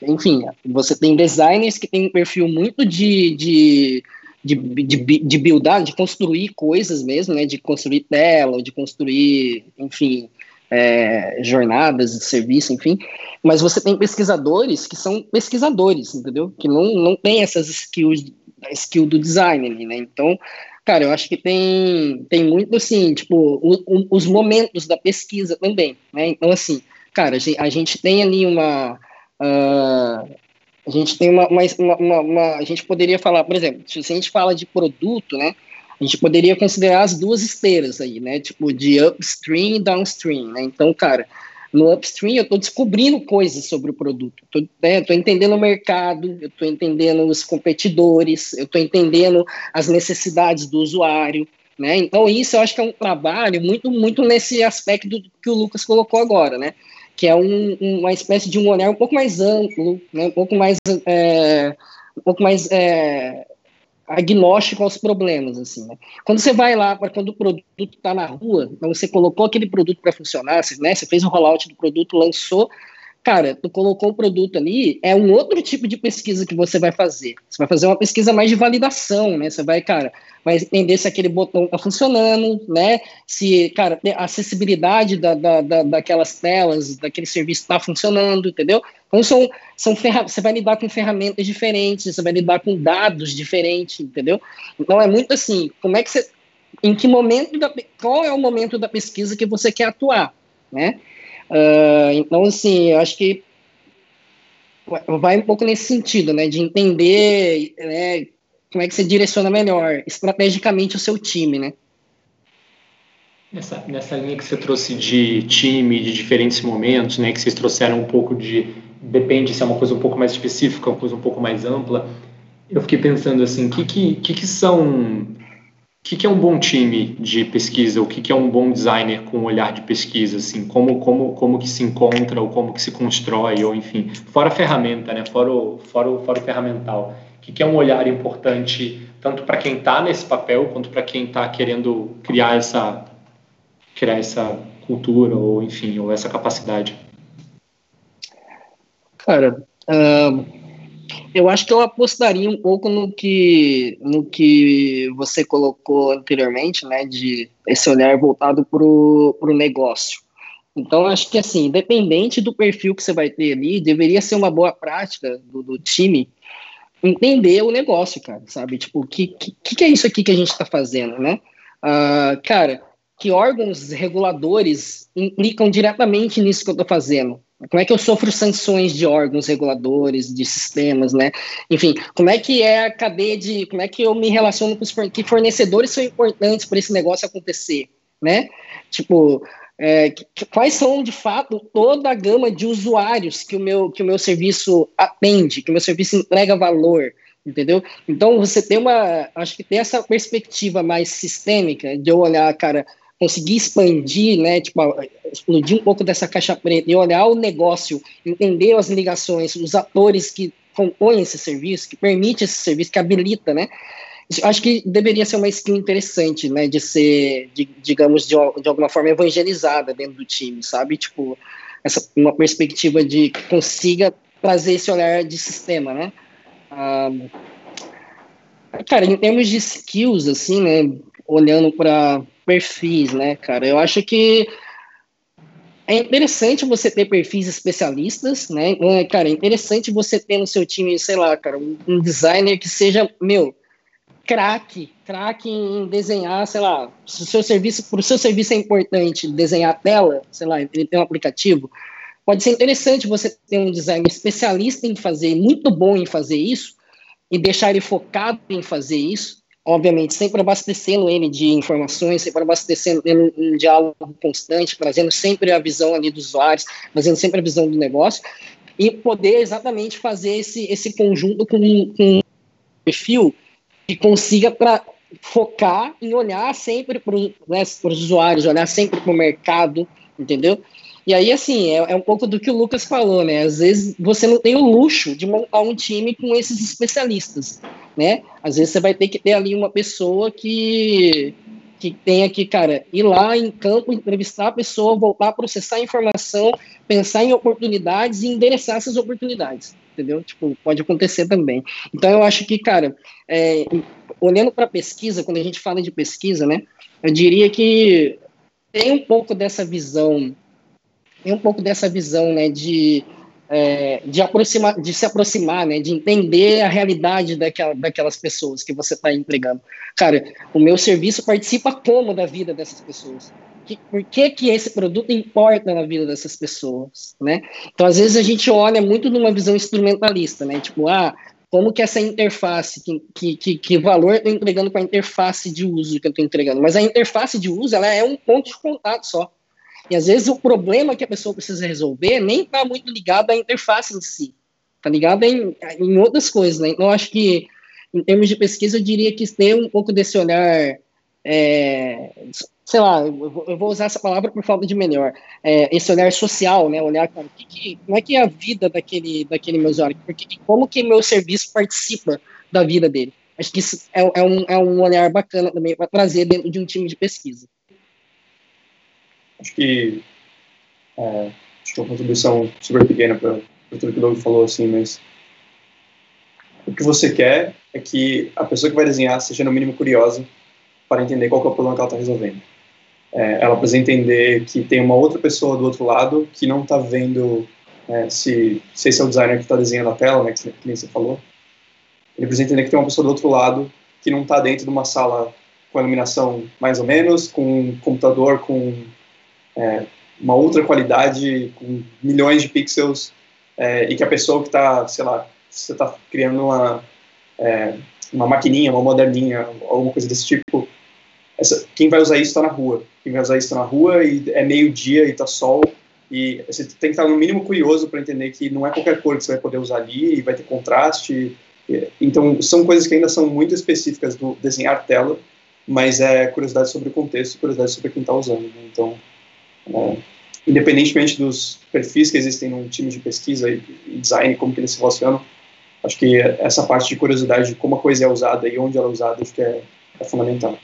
enfim, você tem designers que têm um perfil muito de, de, de, de, de buildar, de construir coisas mesmo, né? De construir tela, de construir, enfim, é, jornadas de serviço, enfim. Mas você tem pesquisadores que são pesquisadores, entendeu? Que não, não tem essas skills skill do design ali, né? Então, cara, eu acho que tem, tem muito, assim, tipo, o, o, os momentos da pesquisa também, né? Então, assim, cara, a gente tem ali uma... Uh, a gente tem uma, uma, uma, uma, A gente poderia falar, por exemplo, se a gente fala de produto, né? A gente poderia considerar as duas esteiras aí, né? Tipo, de upstream e downstream, né? Então, cara, no upstream eu estou descobrindo coisas sobre o produto, estou né, entendendo o mercado, eu estou entendendo os competidores, eu estou entendendo as necessidades do usuário, né? Então isso eu acho que é um trabalho muito, muito nesse aspecto que o Lucas colocou agora, né? Que é um, uma espécie de um olhar um pouco mais amplo, né? um pouco mais, é, um pouco mais é, agnóstico aos problemas, assim, né? Quando você vai lá, quando o produto está na rua, então você colocou aquele produto para funcionar, você, né, você fez o rollout do produto, lançou, cara, tu colocou o produto ali, é um outro tipo de pesquisa que você vai fazer. Você vai fazer uma pesquisa mais de validação, né? Você vai, cara, vai entender se aquele botão está funcionando, né? Se, cara, a acessibilidade da, da, da, daquelas telas, daquele serviço está funcionando, entendeu? Então, são, são você vai lidar com ferramentas diferentes, você vai lidar com dados diferentes, entendeu? Então, é muito assim, como é que você... Em que momento, da, qual é o momento da pesquisa que você quer atuar, né? Uh, então, assim, eu acho que vai um pouco nesse sentido, né, de entender né, como é que você direciona melhor, estrategicamente, o seu time, né? Nessa, nessa linha que você trouxe de time, de diferentes momentos, né, que vocês trouxeram um pouco de, depende se é uma coisa um pouco mais específica, uma coisa um pouco mais ampla, eu fiquei pensando assim, o que, que, que, que são o que, que, é um bom time de pesquisa? O que, que, é um bom designer com um olhar de pesquisa? Assim, como, como, como que se encontra ou como que se constrói ou enfim, fora a ferramenta, né? Fora o, fora o, fora o ferramental. O que, que é um olhar importante tanto para quem está nesse papel quanto para quem está querendo criar essa criar essa cultura ou enfim ou essa capacidade? Cara, eu acho que eu apostaria um pouco no que, no que você colocou anteriormente, né, de esse olhar voltado para o negócio. Então, acho que, assim, independente do perfil que você vai ter ali, deveria ser uma boa prática do, do time entender o negócio, cara, sabe? Tipo, o que, que, que é isso aqui que a gente está fazendo, né? Uh, cara, que órgãos reguladores implicam diretamente nisso que eu estou fazendo? Como é que eu sofro sanções de órgãos reguladores, de sistemas, né? Enfim, como é que é a cadeia de. Como é que eu me relaciono com os que fornecedores são importantes para esse negócio acontecer, né? Tipo, é, quais são de fato toda a gama de usuários que o meu, que o meu serviço atende, que o meu serviço entrega valor, entendeu? Então você tem uma. Acho que tem essa perspectiva mais sistêmica de eu olhar, cara conseguir expandir, né, tipo, explodir um pouco dessa caixa preta e olhar o negócio, entender as ligações, os atores que compõem esse serviço, que permite esse serviço, que habilita, né, acho que deveria ser uma skill interessante, né, de ser, de, digamos, de, de alguma forma evangelizada dentro do time, sabe, tipo, essa uma perspectiva de que consiga trazer esse olhar de sistema, né, ah, cara, em termos de skills, assim, né, olhando para perfis, né, cara, eu acho que é interessante você ter perfis especialistas, né? É, cara, é interessante você ter no seu time, sei lá, cara, um, designer que seja, meu, craque, craque em desenhar, sei lá, se o seu serviço, para o seu serviço é importante desenhar a tela, sei lá, ele tem um aplicativo, pode ser interessante você ter um designer especialista em fazer, muito bom em fazer isso, e deixar ele focado em fazer isso, obviamente, sempre abastecendo ele de informações, sempre abastecendo ele um diálogo constante, trazendo sempre a visão ali dos usuários, trazendo sempre a visão do negócio, e poder exatamente fazer esse, esse conjunto com, com um perfil que consiga para focar em olhar sempre para né, os usuários, olhar sempre para o mercado, entendeu? E aí, assim, é, é, um pouco do que o Lucas falou, né? Às vezes você não tem o luxo de montar um time com esses especialistas, né? Às vezes você vai ter que ter ali uma pessoa que, que tenha que, cara, ir lá em campo, entrevistar a pessoa, voltar processar a informação, pensar em oportunidades e endereçar essas oportunidades entendeu? Tipo, pode acontecer também. Então, eu acho que, cara, é, olhando para pesquisa, quando a gente fala de pesquisa, né, eu diria que tem um pouco dessa visão, tem um pouco dessa visão, né, de, é, de, aproximar, de se aproximar, né, de entender a realidade daquela, daquelas pessoas que você está entregando. Cara, o meu serviço participa como da vida dessas pessoas? que, por que, que esse produto importa na vida dessas pessoas, né? Então, às vezes, a gente olha muito numa visão instrumentalista, né? Tipo, ah, como que essa interface, que, que, que valor eu estou entregando para a interface de uso que eu estou entregando? Mas a interface de uso, ela é um ponto de contato só. E, às vezes, o problema que a pessoa precisa resolver nem está muito ligado à interface em si, está ligado em, em outras coisas, né? Então, acho que, em termos de pesquisa, eu diria que tem um pouco desse olhar é, sei lá, eu vou usar essa palavra por falta de melhor, é, esse olhar social, né, olhar cara, que, que, como é que é a vida daquele, daquele meu usuário, porque, como que meu serviço participa da vida dele. Acho que isso é, é um, é um olhar bacana também para trazer dentro de um time de pesquisa. Acho que é, acho que é uma contribuição super pequena para tudo que o Doug falou, assim, mas o que você quer é que a pessoa que vai desenhar seja no mínimo curiosa para entender qual é o problema que ela está resolvendo é, ela precisa entender que tem uma outra pessoa do outro lado que não está vendo é, se, se esse é o designer que está desenhando a tela, né, que, que nem você falou. Ele precisa entender que tem uma pessoa do outro lado que não está dentro de uma sala com iluminação mais ou menos, com um computador com é, uma outra qualidade, com milhões de pixels, é, e que a pessoa que está, sei lá, você está criando uma, é, uma maquininha, uma moderninha, alguma coisa desse tipo, essa, quem vai usar isso está na rua. Quem vai usar isso está na rua e é meio-dia e está sol. E você tem que estar no mínimo curioso para entender que não é qualquer cor que você vai poder usar ali e vai ter contraste. Então, são coisas que ainda são muito específicas do desenhar tela, mas é curiosidade sobre o contexto, curiosidade sobre quem está usando. Né? Então, é, independentemente dos perfis que existem num time de pesquisa e design, como que eles se relacionam, acho que essa parte de curiosidade de como a coisa é usada e onde ela é usada, acho que é, é fundamental.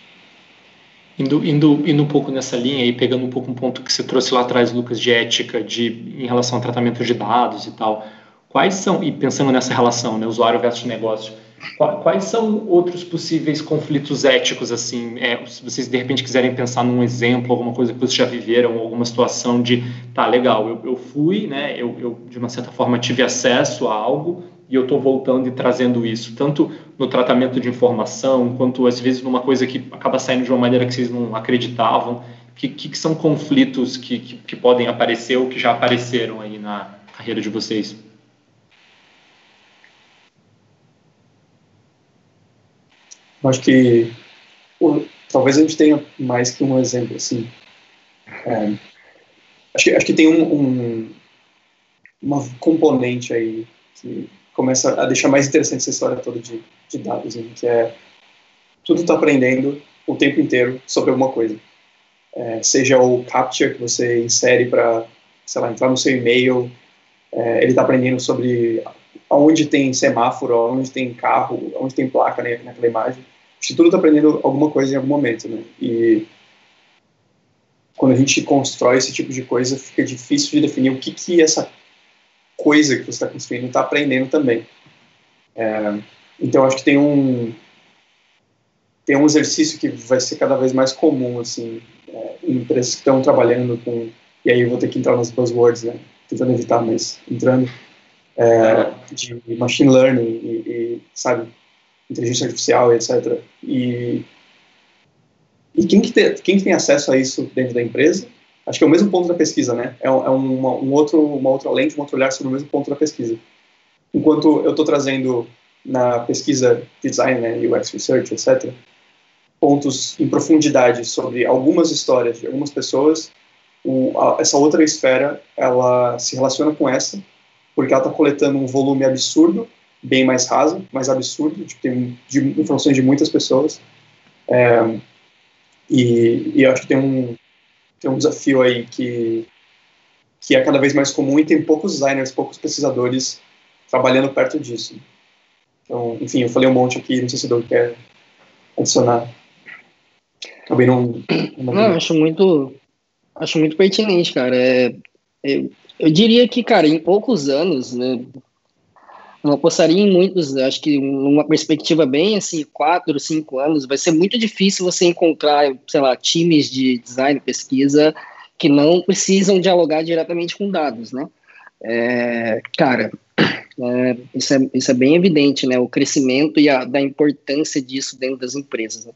Indo, indo, indo um pouco nessa linha e pegando um pouco um ponto que você trouxe lá atrás, Lucas, de ética, de, em relação ao tratamento de dados e tal, quais são, e pensando nessa relação, né, usuário versus negócio, quais são outros possíveis conflitos éticos, assim, é, se vocês de repente quiserem pensar num exemplo, alguma coisa que vocês já viveram, alguma situação de, tá, legal, eu, eu fui, né, eu, eu de uma certa forma tive acesso a algo, e eu estou voltando e trazendo isso, tanto no tratamento de informação, quanto às vezes numa coisa que acaba saindo de uma maneira que vocês não acreditavam, que, que são conflitos que, que, que podem aparecer ou que já apareceram aí na carreira de vocês? Acho que talvez a gente tenha mais que um exemplo assim. É, acho, que, acho que tem um, um, uma componente aí que começa a deixar mais interessante essa história toda de, de dados, né? que é tudo está aprendendo o tempo inteiro sobre alguma coisa. é, seja o CAPTCHA que você insere para, sei lá, entrar no seu e-mail, é, ele está aprendendo sobre aonde tem semáforo, aonde tem carro, aonde tem placa né, naquela imagem. Acho que tudo está aprendendo alguma coisa em algum momento, né? E quando a gente constrói esse tipo de coisa, fica difícil de definir o que que essa coisa que você está construindo está aprendendo também. É, então acho que tem um tem um exercício que vai ser cada vez mais comum assim é, em empresas que estão trabalhando com e aí eu vou ter que entrar nas buzzwords, né? Tentando evitar, mas entrando é, de machine learning e, e, sabe inteligência artificial, etc. E e quem que, tem, quem que tem acesso a isso dentro da empresa? Acho que é o mesmo ponto da pesquisa, né? É, é uma, um outro, uma outra lente, um outro olhar sobre o mesmo ponto da pesquisa. Enquanto eu estou trazendo na pesquisa design, né, UX research, etc., pontos em profundidade sobre algumas histórias de algumas pessoas, o, a, essa outra esfera ela se relaciona com essa porque ela está coletando um volume absurdo, bem mais raso, mais absurdo, tipo, tem de, informações de muitas pessoas. É, e, e eu acho que tem um, tem um desafio aí que, que é cada vez mais comum e tem poucos designers, poucos pesquisadores trabalhando perto disso. Então, enfim, eu falei um monte aqui, não sei se o quer adicionar. Acabei não... Não, acho muito, acho muito pertinente, cara. É, é, eu diria que, cara, em poucos anos, né, não apostaria em muitos, acho que numa perspectiva bem assim, quatro, cinco anos, vai ser muito difícil você encontrar, sei lá, times de design, pesquisa, que não precisam dialogar diretamente com dados, né? É, cara, é, isso, é, isso é bem evidente, né? O crescimento e a da importância disso dentro das empresas. Né?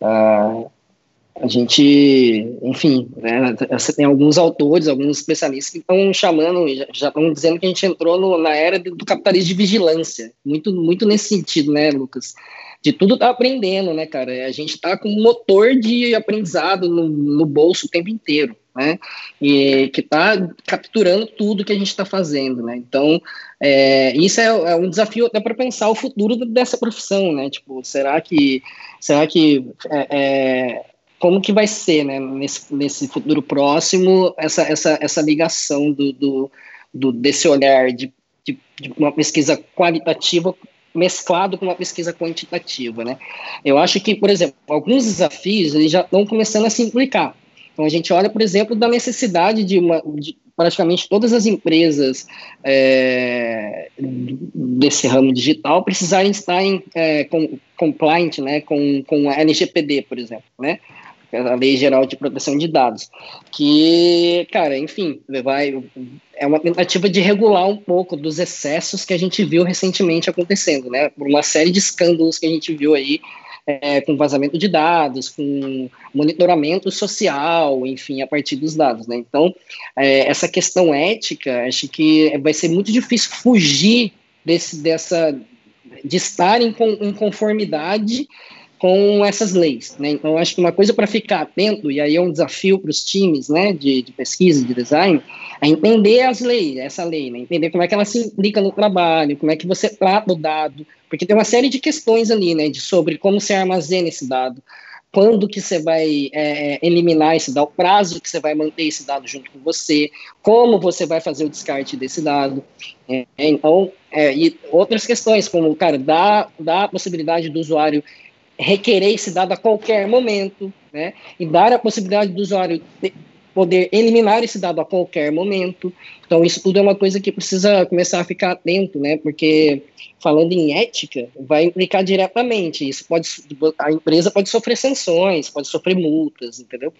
Ah, a gente, enfim, né, tem alguns autores, alguns especialistas que estão chamando, já estão dizendo que a gente entrou no, na era do capitalismo de vigilância, muito, muito nesse sentido, né, Lucas? De tudo tá aprendendo, né, cara? A gente tá com um motor de aprendizado no, no bolso o tempo inteiro, né? E que tá capturando tudo que a gente está fazendo, né? Então, é, isso é, é, um desafio até para pensar o futuro dessa profissão, né? Tipo, será que, será que é, é como que vai ser, né, nesse, nesse futuro próximo, essa, essa, essa ligação do, do, do desse olhar de, de, de, uma pesquisa qualitativa mesclado com uma pesquisa quantitativa, né? Eu acho que, por exemplo, alguns desafios eles já estão começando a se implicar. Então, a gente olha, por exemplo, da necessidade de, uma, de praticamente todas as empresas é, desse ramo digital precisarem estar em é, com, compliant né, com, com a LGPD, por exemplo, né? A Lei Geral de Proteção de Dados, que, cara, enfim, vai, é uma tentativa de regular um pouco dos excessos que a gente viu recentemente acontecendo, né, por uma série de escândalos que a gente viu aí, é, com vazamento de dados, com monitoramento social, enfim, a partir dos dados, né, então, é, essa questão ética, acho que vai ser muito difícil fugir desse, dessa, de estar em, em conformidade com essas leis. Né? Então, acho que uma coisa para ficar atento, e aí é um desafio para os times né, de, de, pesquisa, de design, é entender as leis, essa lei, né? entender como é que ela se implica no trabalho, como é que você trata o dado, porque tem uma série de questões ali, né, de sobre como você armazena esse dado, quando que você vai é, eliminar esse dado, o prazo que você vai manter esse dado junto com você, como você vai fazer o descarte desse dado. É, então, é, e outras questões, como, cara, dá, dá a possibilidade do usuário requerer esse dado a qualquer momento, né? E dar a possibilidade do usuário poder eliminar esse dado a qualquer momento. Então, isso tudo é uma coisa que precisa começar a ficar atento, né? Porque falando em ética, vai implicar diretamente. Isso pode, a empresa pode sofrer sanções, pode sofrer multas, entendeu?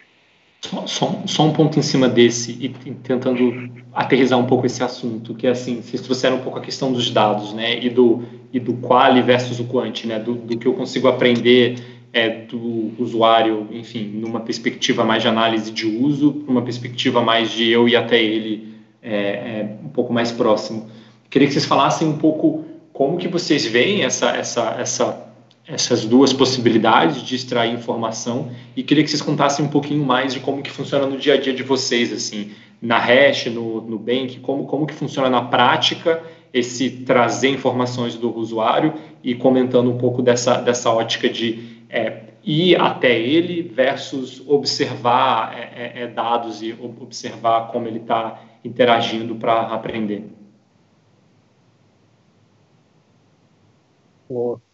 Só, só, só, um ponto em cima desse e, tentando aterrizar um pouco esse assunto, que é assim, vocês trouxeram um pouco a questão dos dados, né, e do, e do quali versus o quant, né, do, do que eu consigo aprender é, do usuário, enfim, numa perspectiva mais de análise de uso, numa perspectiva mais de eu ir até ele é, é, um pouco mais próximo. Queria que vocês falassem um pouco como que vocês veem essa, essa, essa essas duas possibilidades de extrair informação e queria que vocês contassem um pouquinho mais de como que funciona no dia a dia de vocês, assim, na Hash, no, no Bank, como, como que funciona na prática esse trazer informações do usuário e comentando um pouco dessa, dessa ótica de é, ir até ele versus observar é, é, é dados e observar como ele está interagindo para aprender. Boa.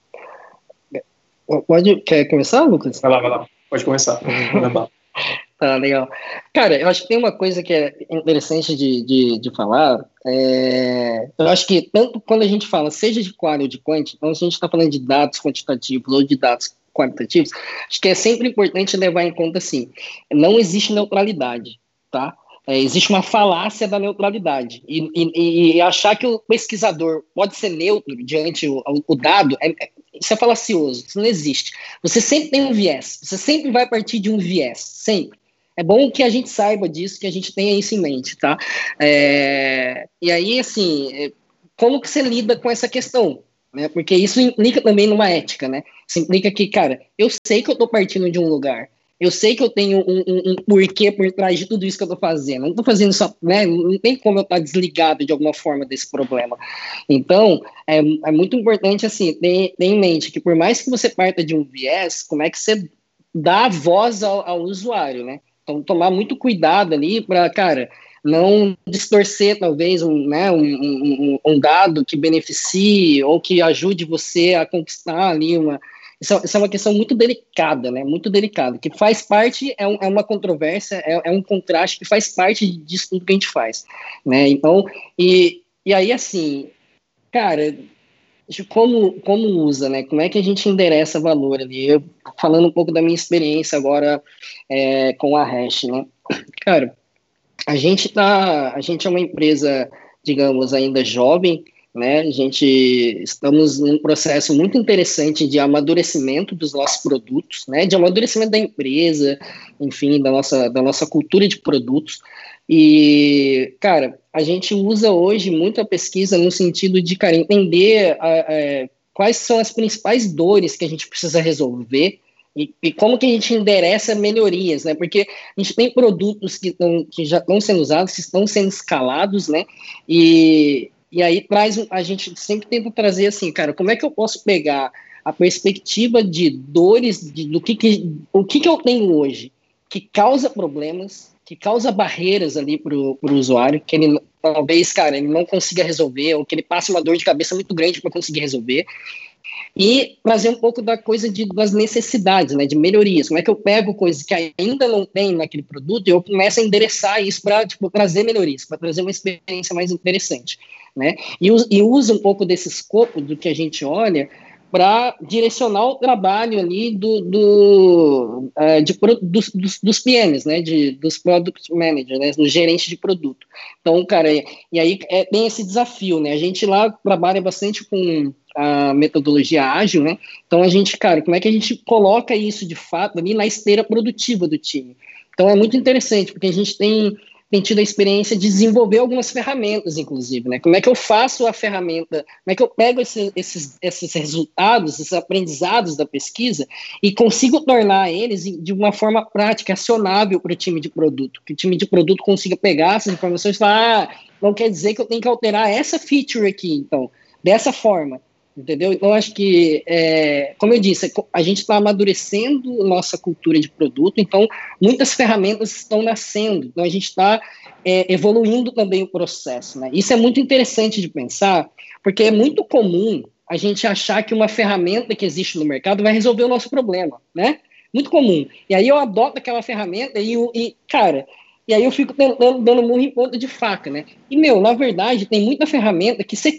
Pode, quer começar, Lucas? Vai lá, vai lá. Pode começar. tá, legal. Cara, eu acho que tem uma coisa que é interessante de, de, de falar. É, eu acho que tanto quando a gente fala, seja de qual ou de quant, então se a gente está falando de dados quantitativos ou de dados qualitativos, acho que é sempre importante levar em conta assim, não existe neutralidade, tá? É, existe uma falácia da neutralidade. E, e, e, achar que o pesquisador pode ser neutro diante o, o dado, é, é, isso é falacioso, isso não existe. Você sempre tem um viés, você sempre vai partir de um viés, sempre. É bom que a gente saiba disso, que a gente tenha isso em mente, tá? É, e aí, assim, é, como que você lida com essa questão? Né? Porque isso implica também numa ética, né? Isso implica que, cara, eu sei que eu estou partindo de um lugar, eu sei que eu tenho um, um, um, porquê por trás de tudo isso que eu estou fazendo. Não estou fazendo só, né? Não tem como eu estar tá desligado de alguma forma desse problema. Então, é, é muito importante, assim, ter, ter, em mente que por mais que você parta de um viés, como é que você dá voz ao, ao usuário, né? Então, tomar muito cuidado ali para, cara, não distorcer talvez um, né, um, um, um, dado que beneficie ou que ajude você a conquistar ali uma, isso, isso, é uma questão muito delicada, né? Muito delicada, que faz parte, é, um, é uma controvérsia, é, é, um contraste que faz parte disso tudo que a gente faz, né? Então, e, e aí, assim, cara, como, como usa, né? Como é que a gente endereça valor ali? Eu, falando um pouco da minha experiência agora é, com a Hash, né? Cara, a gente tá, a gente é uma empresa, digamos, ainda jovem, né? A gente estamos num processo muito interessante de amadurecimento dos nossos produtos, né? De amadurecimento da empresa, enfim, da nossa, da nossa cultura de produtos. E, cara, a gente usa hoje muito a pesquisa no sentido de, cara, entender a, a, quais são as principais dores que a gente precisa resolver e, e, como que a gente endereça melhorias, né? Porque a gente tem produtos que, tão, que já estão sendo usados, que estão sendo escalados, né? E, e aí traz, a gente sempre tenta trazer assim, cara, como é que eu posso pegar a perspectiva de dores, de, do que, que o que, que eu tenho hoje que causa problemas, que causa barreiras ali para o usuário, que ele talvez, cara, ele não consiga resolver, ou que ele passe uma dor de cabeça muito grande para conseguir resolver, e trazer um pouco da coisa de, das necessidades, né, de melhorias. Como é que eu pego coisas que ainda não tem naquele produto e eu começo a endereçar isso para tipo, trazer melhorias, para trazer uma experiência mais interessante, né? E, e usa um pouco desse escopo do que a gente olha para direcionar o trabalho ali do, do, uh, de, dos, dos, dos, PMs, né, de, dos Product Managers, né, do gerente de produto. Então, cara, e aí é, tem esse desafio, né, a gente lá trabalha bastante com a metodologia ágil, né, então a gente, cara, como é que a gente coloca isso de fato ali na esteira produtiva do time? Então é muito interessante, porque a gente tem tem tido a experiência de desenvolver algumas ferramentas, inclusive, né? Como é que eu faço a ferramenta, como é que eu pego esse, esses, esses resultados, esses aprendizados da pesquisa e consigo tornar eles de uma forma prática, acionável para o time de produto, que o time de produto consiga pegar essas informações e falar, ah, não quer dizer que eu tenho que alterar essa feature aqui, então, dessa forma entendeu? Então, acho que, é, como eu disse, a gente está amadurecendo nossa cultura de produto, então, muitas ferramentas estão nascendo, então, a gente está é, evoluindo também o processo, né? Isso é muito interessante de pensar, porque é muito comum a gente achar que uma ferramenta que existe no mercado vai resolver o nosso problema, né? Muito comum. E aí eu adoto aquela ferramenta e, e cara, e aí eu fico tentando, dando murro em ponta de faca, né? E, meu, na verdade, tem muita ferramenta que você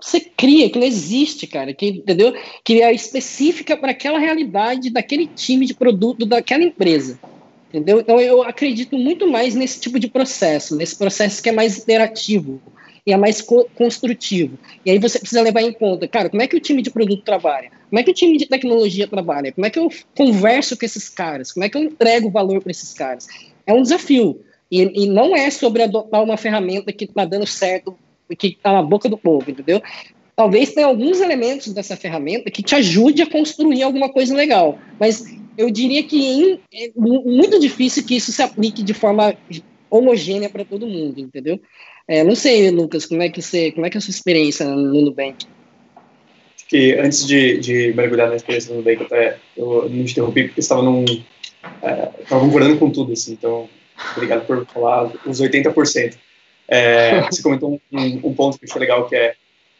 você cria, que não existe, cara, que, entendeu? Que é específica para aquela realidade daquele time de produto daquela empresa. Entendeu? Então eu acredito muito mais nesse tipo de processo, nesse processo que é mais interativo e é mais co construtivo. E aí você precisa levar em conta, cara, como é que o time de produto trabalha? Como é que o time de tecnologia trabalha? Como é que eu converso com esses caras? Como é que eu entrego valor para esses caras? É um desafio. E, e não é sobre adotar uma ferramenta que está dando certo que está na boca do povo, entendeu? Talvez tenha alguns elementos dessa ferramenta que te ajude a construir alguma coisa legal, mas eu diria que é muito difícil que isso se aplique de forma homogênea para todo mundo, entendeu? É, não sei, Lucas, como é que você, como é que é a sua experiência no Nubank? que antes de, de mergulhar na experiência no Nubank, até eu me interrompi porque estava num. Estava é, concordando com tudo, assim, então obrigado por falar os 80%. É, você comentou um, um, ponto que foi legal, que é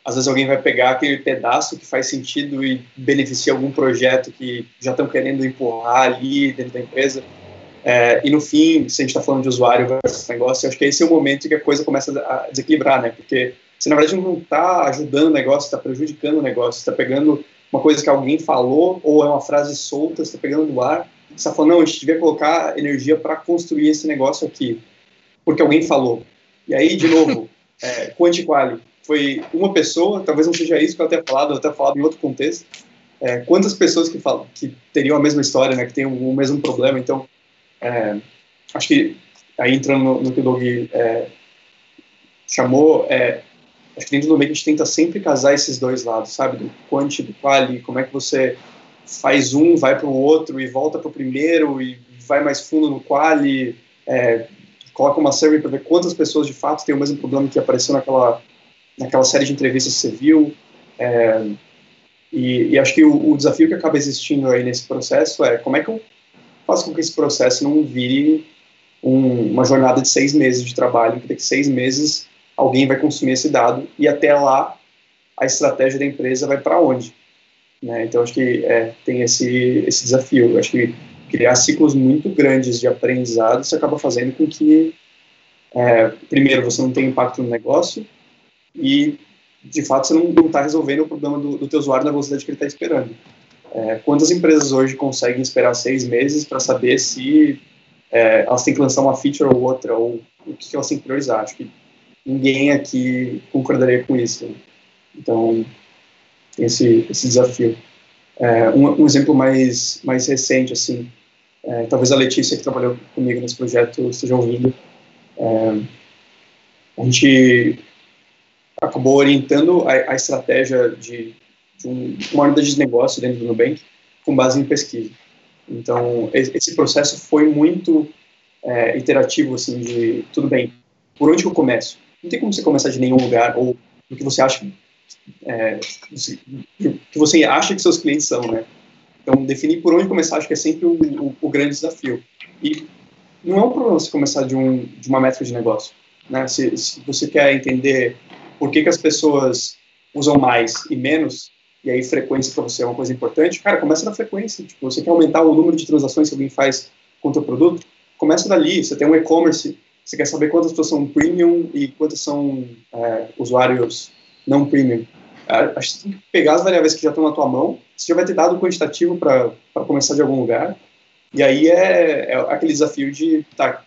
às vezes alguém vai pegar aquele pedaço que faz sentido e beneficia algum projeto que já estão querendo empurrar ali dentro da empresa. É, e no fim, se a gente está falando de usuário versus negócio, eu acho que esse é o momento que a coisa começa a desequilibrar, né? Porque você, na verdade, não está ajudando o negócio, está prejudicando o negócio, está pegando uma coisa que alguém falou ou é uma frase solta, você está pegando do ar, está falando, não, a gente devia colocar energia para construir esse negócio aqui, porque alguém falou. E aí, de novo, é, quanti-quali, foi uma pessoa, talvez não seja isso que eu tenha falado, eu tenha falado em outro contexto, é, quantas pessoas que, falam, que teriam a mesma história, né, que têm o, o mesmo problema, então, é, acho que, aí entrando no, no que o Doug é, chamou, é, acho que dentro do meio a gente tenta sempre casar esses dois lados, sabe, do quanti, do quali, como é que você faz um, vai para o outro e volta para o primeiro e vai mais fundo no quali, é, coloca uma survey para ver quantas pessoas de fato têm o mesmo problema que apareceu naquela naquela série de entrevistas que você viu. É, e, e, acho que o, o, desafio que acaba existindo aí nesse processo é como é que eu faço com que esse processo não vire um, uma jornada de seis meses de trabalho, que daqui seis meses alguém vai consumir esse dado e até lá a estratégia da empresa vai para onde. Né? Então, acho que é, tem esse, esse desafio. Acho que criar ciclos muito grandes de aprendizado, você acaba fazendo com que, é, primeiro, você não tenha impacto no negócio, e de fato você não está resolvendo o problema do, do teu usuário na velocidade que ele está esperando. É, quantas empresas hoje conseguem esperar seis meses para saber se é, elas têm que lançar uma feature ou outra, ou o que elas têm que priorizar? Acho que ninguém aqui concordaria com isso. Então, tem esse, esse desafio. É, um, um, exemplo mais, mais recente, assim, é, talvez a Letícia, que trabalhou comigo nesse projeto, esteja ouvindo. É, a gente acabou orientando a, a estratégia de, de um, uma unidade de negócio dentro do Nubank com base em pesquisa. Então, esse processo foi muito é, iterativo, assim, de, tudo bem, por onde eu começo? Não tem como você começar de nenhum lugar, ou do que você acha, é, que você acha que seus clientes são, né? Então, definir por onde começar, acho que é sempre o, o, o grande desafio. E não é um problema você começar de, um, de uma métrica de negócio, né? Se, se você quer entender por que, que as pessoas usam mais e menos, e aí frequência para você é uma coisa importante, cara, começa na frequência. Tipo, você quer aumentar o número de transações que alguém faz com o teu produto, começa dali. Você tem um e-commerce, você quer saber quantas pessoas são premium e quantas são é, usuários não premium. Acho que você tem que pegar as variáveis que já estão na tua mão, você já vai ter dado quantitativo para começar de algum lugar, e aí é, é aquele desafio de, tá,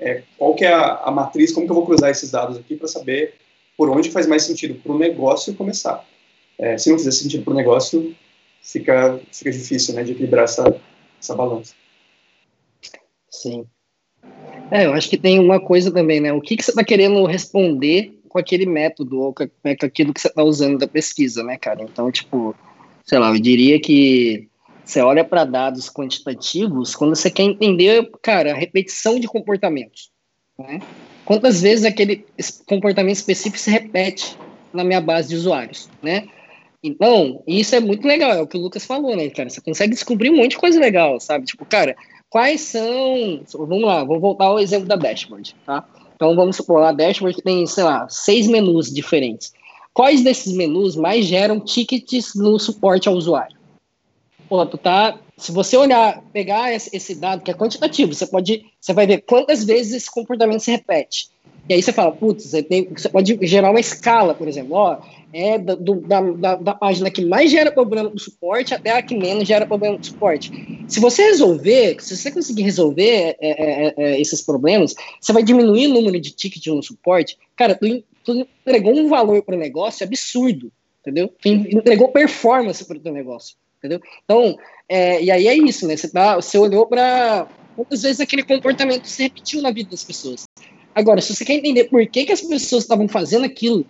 é, qual que é a, a matriz, como que eu vou cruzar esses dados aqui para saber por onde faz mais sentido para o negócio começar. É, se não fizer sentido para o negócio, fica, fica difícil né, de equilibrar essa, essa balança. Sim. É, eu acho que tem uma coisa também, né? O que, que você está querendo responder com aquele método ou com, né, aquilo que você está usando da pesquisa, né, cara? Então, tipo, sei lá, eu diria que você olha para dados quantitativos quando você quer entender, cara, a repetição de comportamentos, né? quantas vezes aquele comportamento específico se repete na minha base de usuários, né? Então, isso é muito legal, é o que o Lucas falou, né, cara? Você consegue descobrir um monte de coisa legal, sabe? Tipo, cara, quais são. Vamos lá, vou voltar ao exemplo da dashboard, tá? Então, vamos supor, a dashboard tem, sei lá, seis menus diferentes. Quais desses menus mais geram tickets no suporte ao usuário? Pô, tu tá se você olhar, pegar esse dado que é quantitativo, você pode, você vai ver quantas vezes esse comportamento se repete. E aí você fala, putz, você, tem, você pode gerar uma escala, por exemplo, ó, é do, da, da, da, página que mais gera problema no suporte até a que menos gera problema no suporte. Se você resolver, se você conseguir resolver é, é, é, é esses problemas, você vai diminuir o número de tickets no suporte. Cara, tu, tu entregou um valor para o negócio absurdo, entendeu? Tu entregou performance para o teu negócio entendeu? Então, é, e aí é isso, né? Você, tá, você olhou para quantas vezes aquele comportamento se repetiu na vida das pessoas. Agora, se você quer entender por que, que as pessoas estavam fazendo aquilo,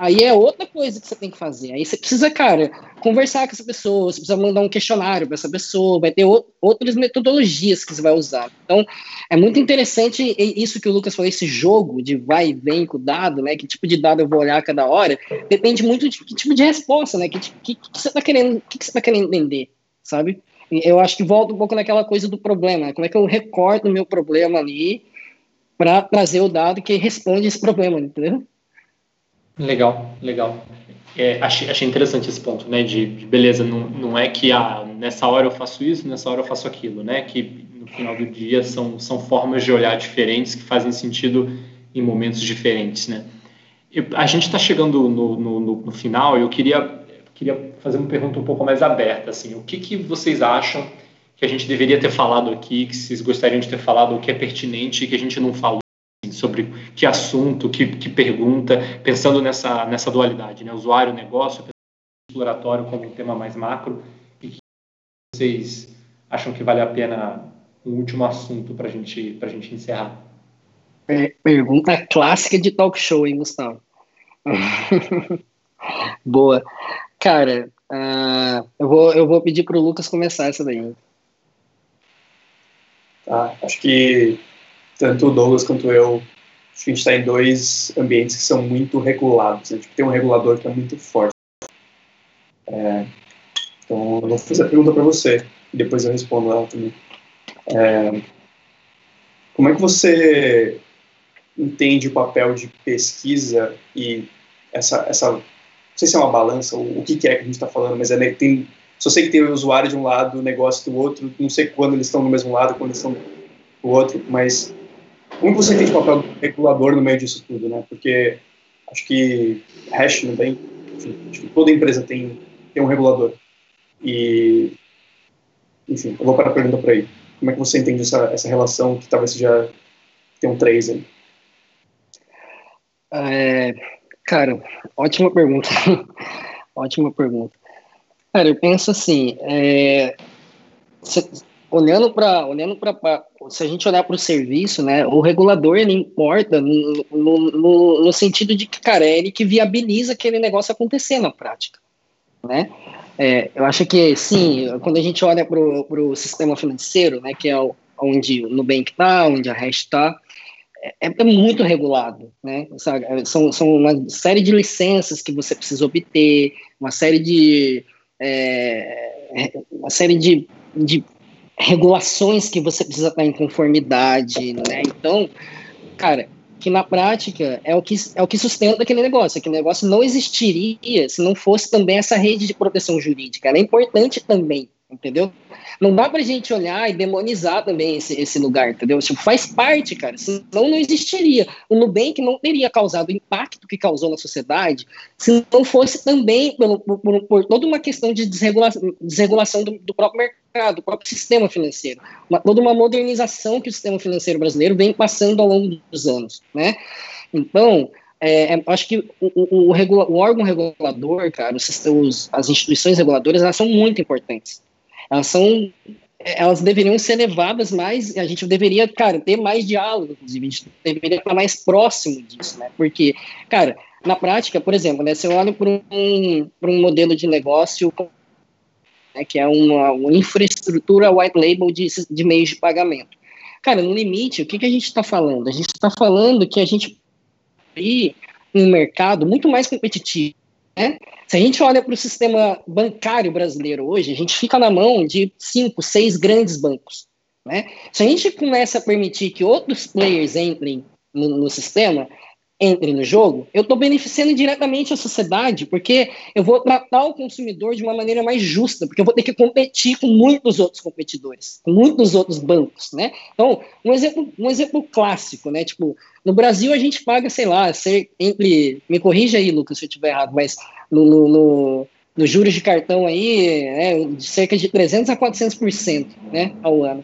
aí é outra coisa que você tem que fazer. Aí você precisa, cara, conversar com essa pessoa, você precisa mandar um questionário para essa pessoa, vai ter outras metodologias que você vai usar. Então, é muito interessante isso que o Lucas falou, esse jogo de vai e vem com o dado, né? Que tipo de dado eu vou olhar cada hora, depende muito de que tipo de resposta, né? Que, que, que você está querendo, que, que você tá querendo entender, sabe? Eu acho que volta um pouco naquela coisa do problema, né? como é que eu recordo o meu problema ali para trazer o dado que responde esse problema, entendeu? Legal, legal. É, achei, achei interessante esse ponto, né? De, de, beleza, não, não é que ah, nessa hora eu faço isso, nessa hora eu faço aquilo, né? Que no final do dia são, são formas de olhar diferentes que fazem sentido em momentos diferentes, né? Eu, a gente está chegando no, no, no, no final e eu queria, queria fazer uma pergunta um pouco mais aberta, assim. O que, que vocês acham que a gente deveria ter falado aqui, que vocês gostariam de ter falado, o que é pertinente e que a gente não falou, sobre que assunto, que, que pergunta, pensando nessa, nessa dualidade, né? usuário, negócio, exploratório como um tema mais macro, e que vocês acham que vale a pena um último assunto para gente, a gente encerrar. Pergunta clássica de talk show, hein, Gustavo? Boa. Cara, uh, eu, vou, eu vou pedir para o Lucas começar essa daí. Tá? Acho que tanto o Douglas quanto eu, acho que a gente está em dois ambientes que são muito regulados. Né? Tipo, tem um regulador que é muito forte. É, então, eu vou fazer a pergunta para você, e depois eu respondo ela também. É, como é que você entende o papel de pesquisa e essa, essa não sei se é uma balança, o, o que, que é que a gente está falando, mas é, tem só sei que tem o usuário de um lado, o negócio do outro, não sei quando eles estão no mesmo lado, quando eles estão do outro, mas como você tem o papel regulador no meio disso tudo, né? Porque acho que hash tem, enfim, acho que toda empresa tem, tem um regulador. E, enfim, eu vou para a pergunta para aí. Como é que você entende essa, essa relação que talvez seja tem um três aí? É, cara, ótima pergunta. ótima pergunta. Cara, eu penso assim, é, olhando para olhando para se a gente olhar para o serviço, né, o regulador ele importa no, no, no, sentido de que cara é ele que viabiliza aquele negócio acontecer na prática, né? É, eu acho que sim, quando a gente olha para o sistema financeiro, né, que é o, onde o Nubank está, onde a Hash está, é, é, muito regulado, né? São, são uma série de licenças que você precisa obter, uma série de é, uma série de, de regulações que você precisa estar em conformidade, né? Então, cara, que na prática é o que, é o que sustenta aquele negócio. Aquele negócio não existiria se não fosse também essa rede de proteção jurídica. Ela é importante também, entendeu? Não dá pra gente olhar e demonizar também esse, esse lugar, entendeu? Tipo, faz parte, cara, senão não existiria. O Nubank não teria causado o impacto que causou na sociedade se não fosse também por, por, por toda uma questão de desregulação, desregulação do, do, próprio mercado, do próprio sistema financeiro. Uma, toda uma modernização que o sistema financeiro brasileiro vem passando ao longo dos anos, né? Então, é, é acho que o, o, o, regula, o, órgão regulador, cara, os, as instituições reguladoras, elas são muito importantes elas são elas deveriam ser levadas mais, a gente deveria, cara, ter mais diálogo, inclusive, a gente deveria estar mais próximo disso, né? Porque, cara, na prática, por exemplo, né, você olha para um, um modelo de negócio né, que é uma, uma, infraestrutura white label de, de meios de pagamento. Cara, no limite, o que, que a gente está falando? A gente está falando que a gente tem um mercado muito mais competitivo, né? Se a gente olha para o sistema bancário brasileiro hoje, a gente fica na mão de cinco, seis grandes bancos. Né? Se a gente começa a permitir que outros players entrem no, no sistema, entre no jogo, eu estou beneficiando diretamente a sociedade, porque eu vou tratar o consumidor de uma maneira mais justa, porque eu vou ter que competir com muitos outros competidores, com muitos outros bancos, né? Então, um exemplo, um exemplo clássico, né? Tipo, no Brasil a gente paga, sei lá, entre, me corrija aí, Lucas, se eu estiver errado, mas no, no, no, juros de cartão aí, né, de cerca de 300 a 400%, né, ao ano.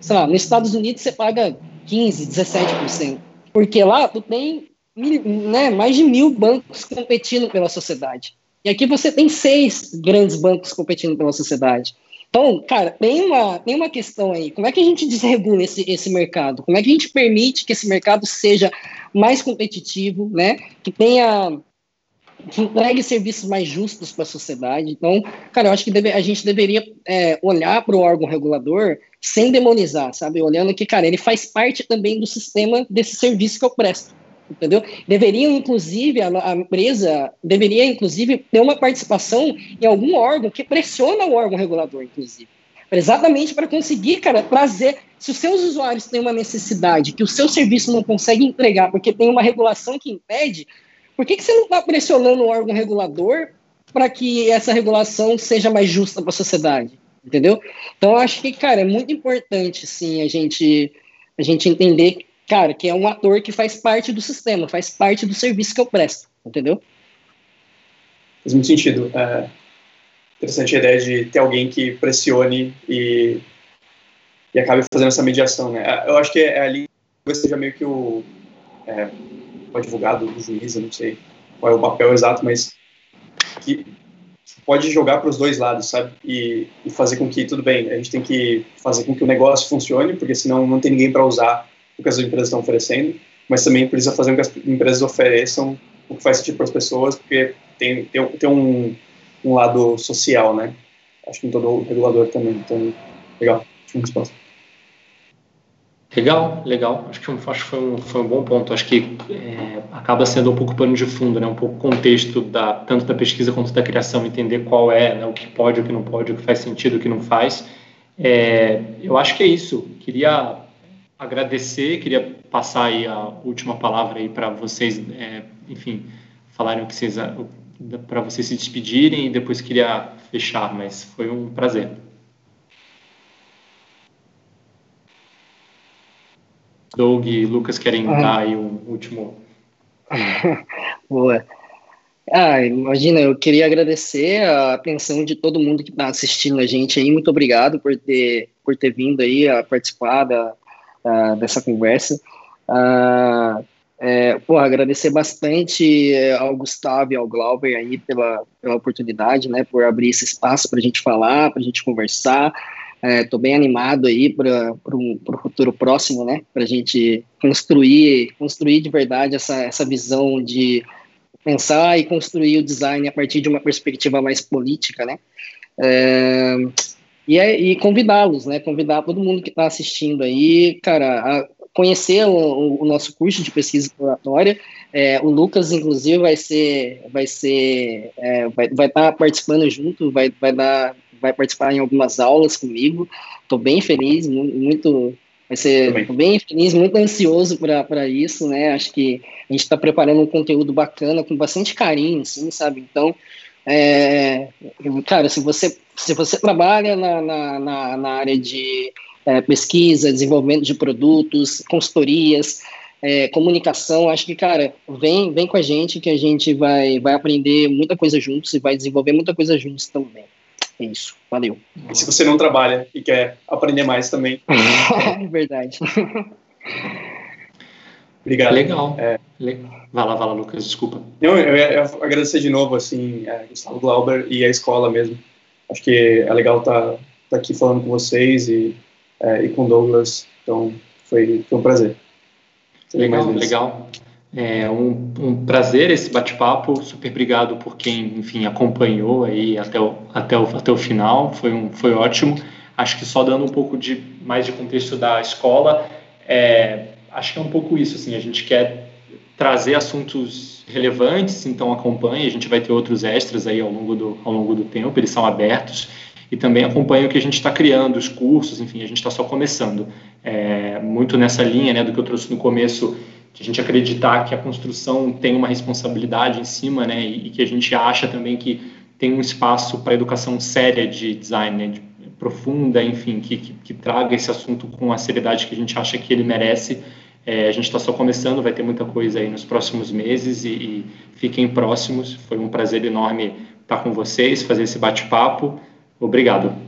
Sei lá, nos Estados Unidos você paga 15, 17%, porque lá tu tem né, mais de mil bancos competindo pela sociedade. E aqui você tem seis grandes bancos competindo pela sociedade. Então, cara, tem uma, tem uma questão aí. Como é que a gente desregula esse, esse mercado? Como é que a gente permite que esse mercado seja mais competitivo, né? Que tenha que entregue serviços mais justos para a sociedade. Então, cara, eu acho que deve, a gente deveria é, olhar para o órgão regulador sem demonizar, sabe? Olhando que, cara, ele faz parte também do sistema desse serviço que eu presto, entendeu? Deveriam, inclusive, a, empresa deveria, inclusive, ter uma participação em algum órgão que pressiona o órgão regulador, inclusive. Exatamente para conseguir, cara, trazer. Se os seus usuários têm uma necessidade que o seu serviço não consegue entregar porque tem uma regulação que impede, por que, que você não está pressionando o órgão regulador para que essa regulação seja mais justa para a sociedade? Entendeu? Então, acho que, cara, é muito importante, sim, a gente, a gente entender, cara, que é um ator que faz parte do sistema, faz parte do serviço que eu presto, entendeu? Faz muito sentido. É interessante a ideia de ter alguém que pressione e, e acabe fazendo essa mediação, né? Eu acho que é ali que seja meio que o... É, o advogado do juiz, eu não sei qual é o papel exato, mas que pode jogar para os dois lados, sabe? E, e, fazer com que, tudo bem, a gente tem que fazer com que o negócio funcione, porque senão não tem ninguém para usar o que as empresas estão oferecendo, mas também precisa fazer com que as empresas ofereçam o que faz sentido para as pessoas, porque tem, tem, tem um, um lado social, né? Acho que em todo regulador também. Então, legal. Uma resposta. Legal, legal. Acho que, acho que foi, um, foi um bom ponto. Acho que é, acaba sendo um pouco pano de fundo, né? um pouco contexto da, tanto da pesquisa quanto da criação, entender qual é, né? o que pode, o que não pode, o que faz sentido, o que não faz. É, eu acho que é isso. Queria agradecer, queria passar aí a última palavra aí para vocês, é, enfim, falarem o que vocês para vocês se despedirem e depois queria fechar, mas foi um prazer. Doug e Lucas querem ah. dar aí um último. Boa. Ah, imagina, eu queria agradecer a atenção de todo mundo que está assistindo a gente aí. Muito obrigado por ter, por ter vindo aí a participar da, dessa conversa. Ah, é, porra, agradecer bastante é, ao Gustavo e ao Glauber aí pela, pela oportunidade, né, por abrir esse espaço para a gente falar, para a gente conversar. Estou é, bem animado aí para o futuro próximo, né? Para a gente construir, construir de verdade essa, essa visão de pensar e construir o design a partir de uma perspectiva mais política, né? É, e, é, e convidá-los, né? Convidar todo mundo que está assistindo aí, cara, a conhecer o, o, nosso curso de pesquisa exploratória. É, o Lucas, inclusive, vai ser, vai ser, é, vai, estar tá participando junto, vai, vai dar vai participar em algumas aulas comigo. Estou bem feliz, muito. Vai ser bem feliz, muito ansioso para isso, né? Acho que a gente está preparando um conteúdo bacana, com bastante carinho, assim, sabe? Então, é, cara, se você, se você trabalha na, na, na, área de é, pesquisa, desenvolvimento de produtos, consultorias, é, comunicação, acho que, cara, vem, vem com a gente que a gente vai, vai aprender muita coisa juntos e vai desenvolver muita coisa juntos também. É isso. Valeu. E se você não trabalha e quer aprender mais também. é verdade. Obrigado. Legal. É. Vai lá, vai lá, Lucas, desculpa. Não, eu ia agradecer de novo, assim, a Gustavo Glauber e a escola mesmo. Acho que é legal estar tá, tá aqui falando com vocês e, é, e com Douglas. Então, foi, foi um prazer. Legal, legal. É um, um prazer esse bate-papo. Super obrigado por quem, enfim, acompanhou aí até o, até o, até o final. Foi, um, foi ótimo. Acho que só dando um pouco de mais de contexto da escola, é, acho que é um pouco isso. Assim, a gente quer trazer assuntos relevantes, então acompanhe. A gente vai ter outros extras aí ao longo do, ao longo do tempo. Eles são abertos e também acompanhe o que a gente está criando, os cursos, enfim, a gente está só começando. É, muito nessa linha né, do que eu trouxe no começo de a gente acreditar que a construção tem uma responsabilidade em cima, né, e, que a gente acha também que tem um espaço para educação séria de design, né, de, profunda, enfim, que, que, que, traga esse assunto com a seriedade que a gente acha que ele merece. É, a gente está só começando, vai ter muita coisa aí nos próximos meses e, e fiquem próximos. Foi um prazer enorme estar com vocês, fazer esse bate-papo. Obrigado.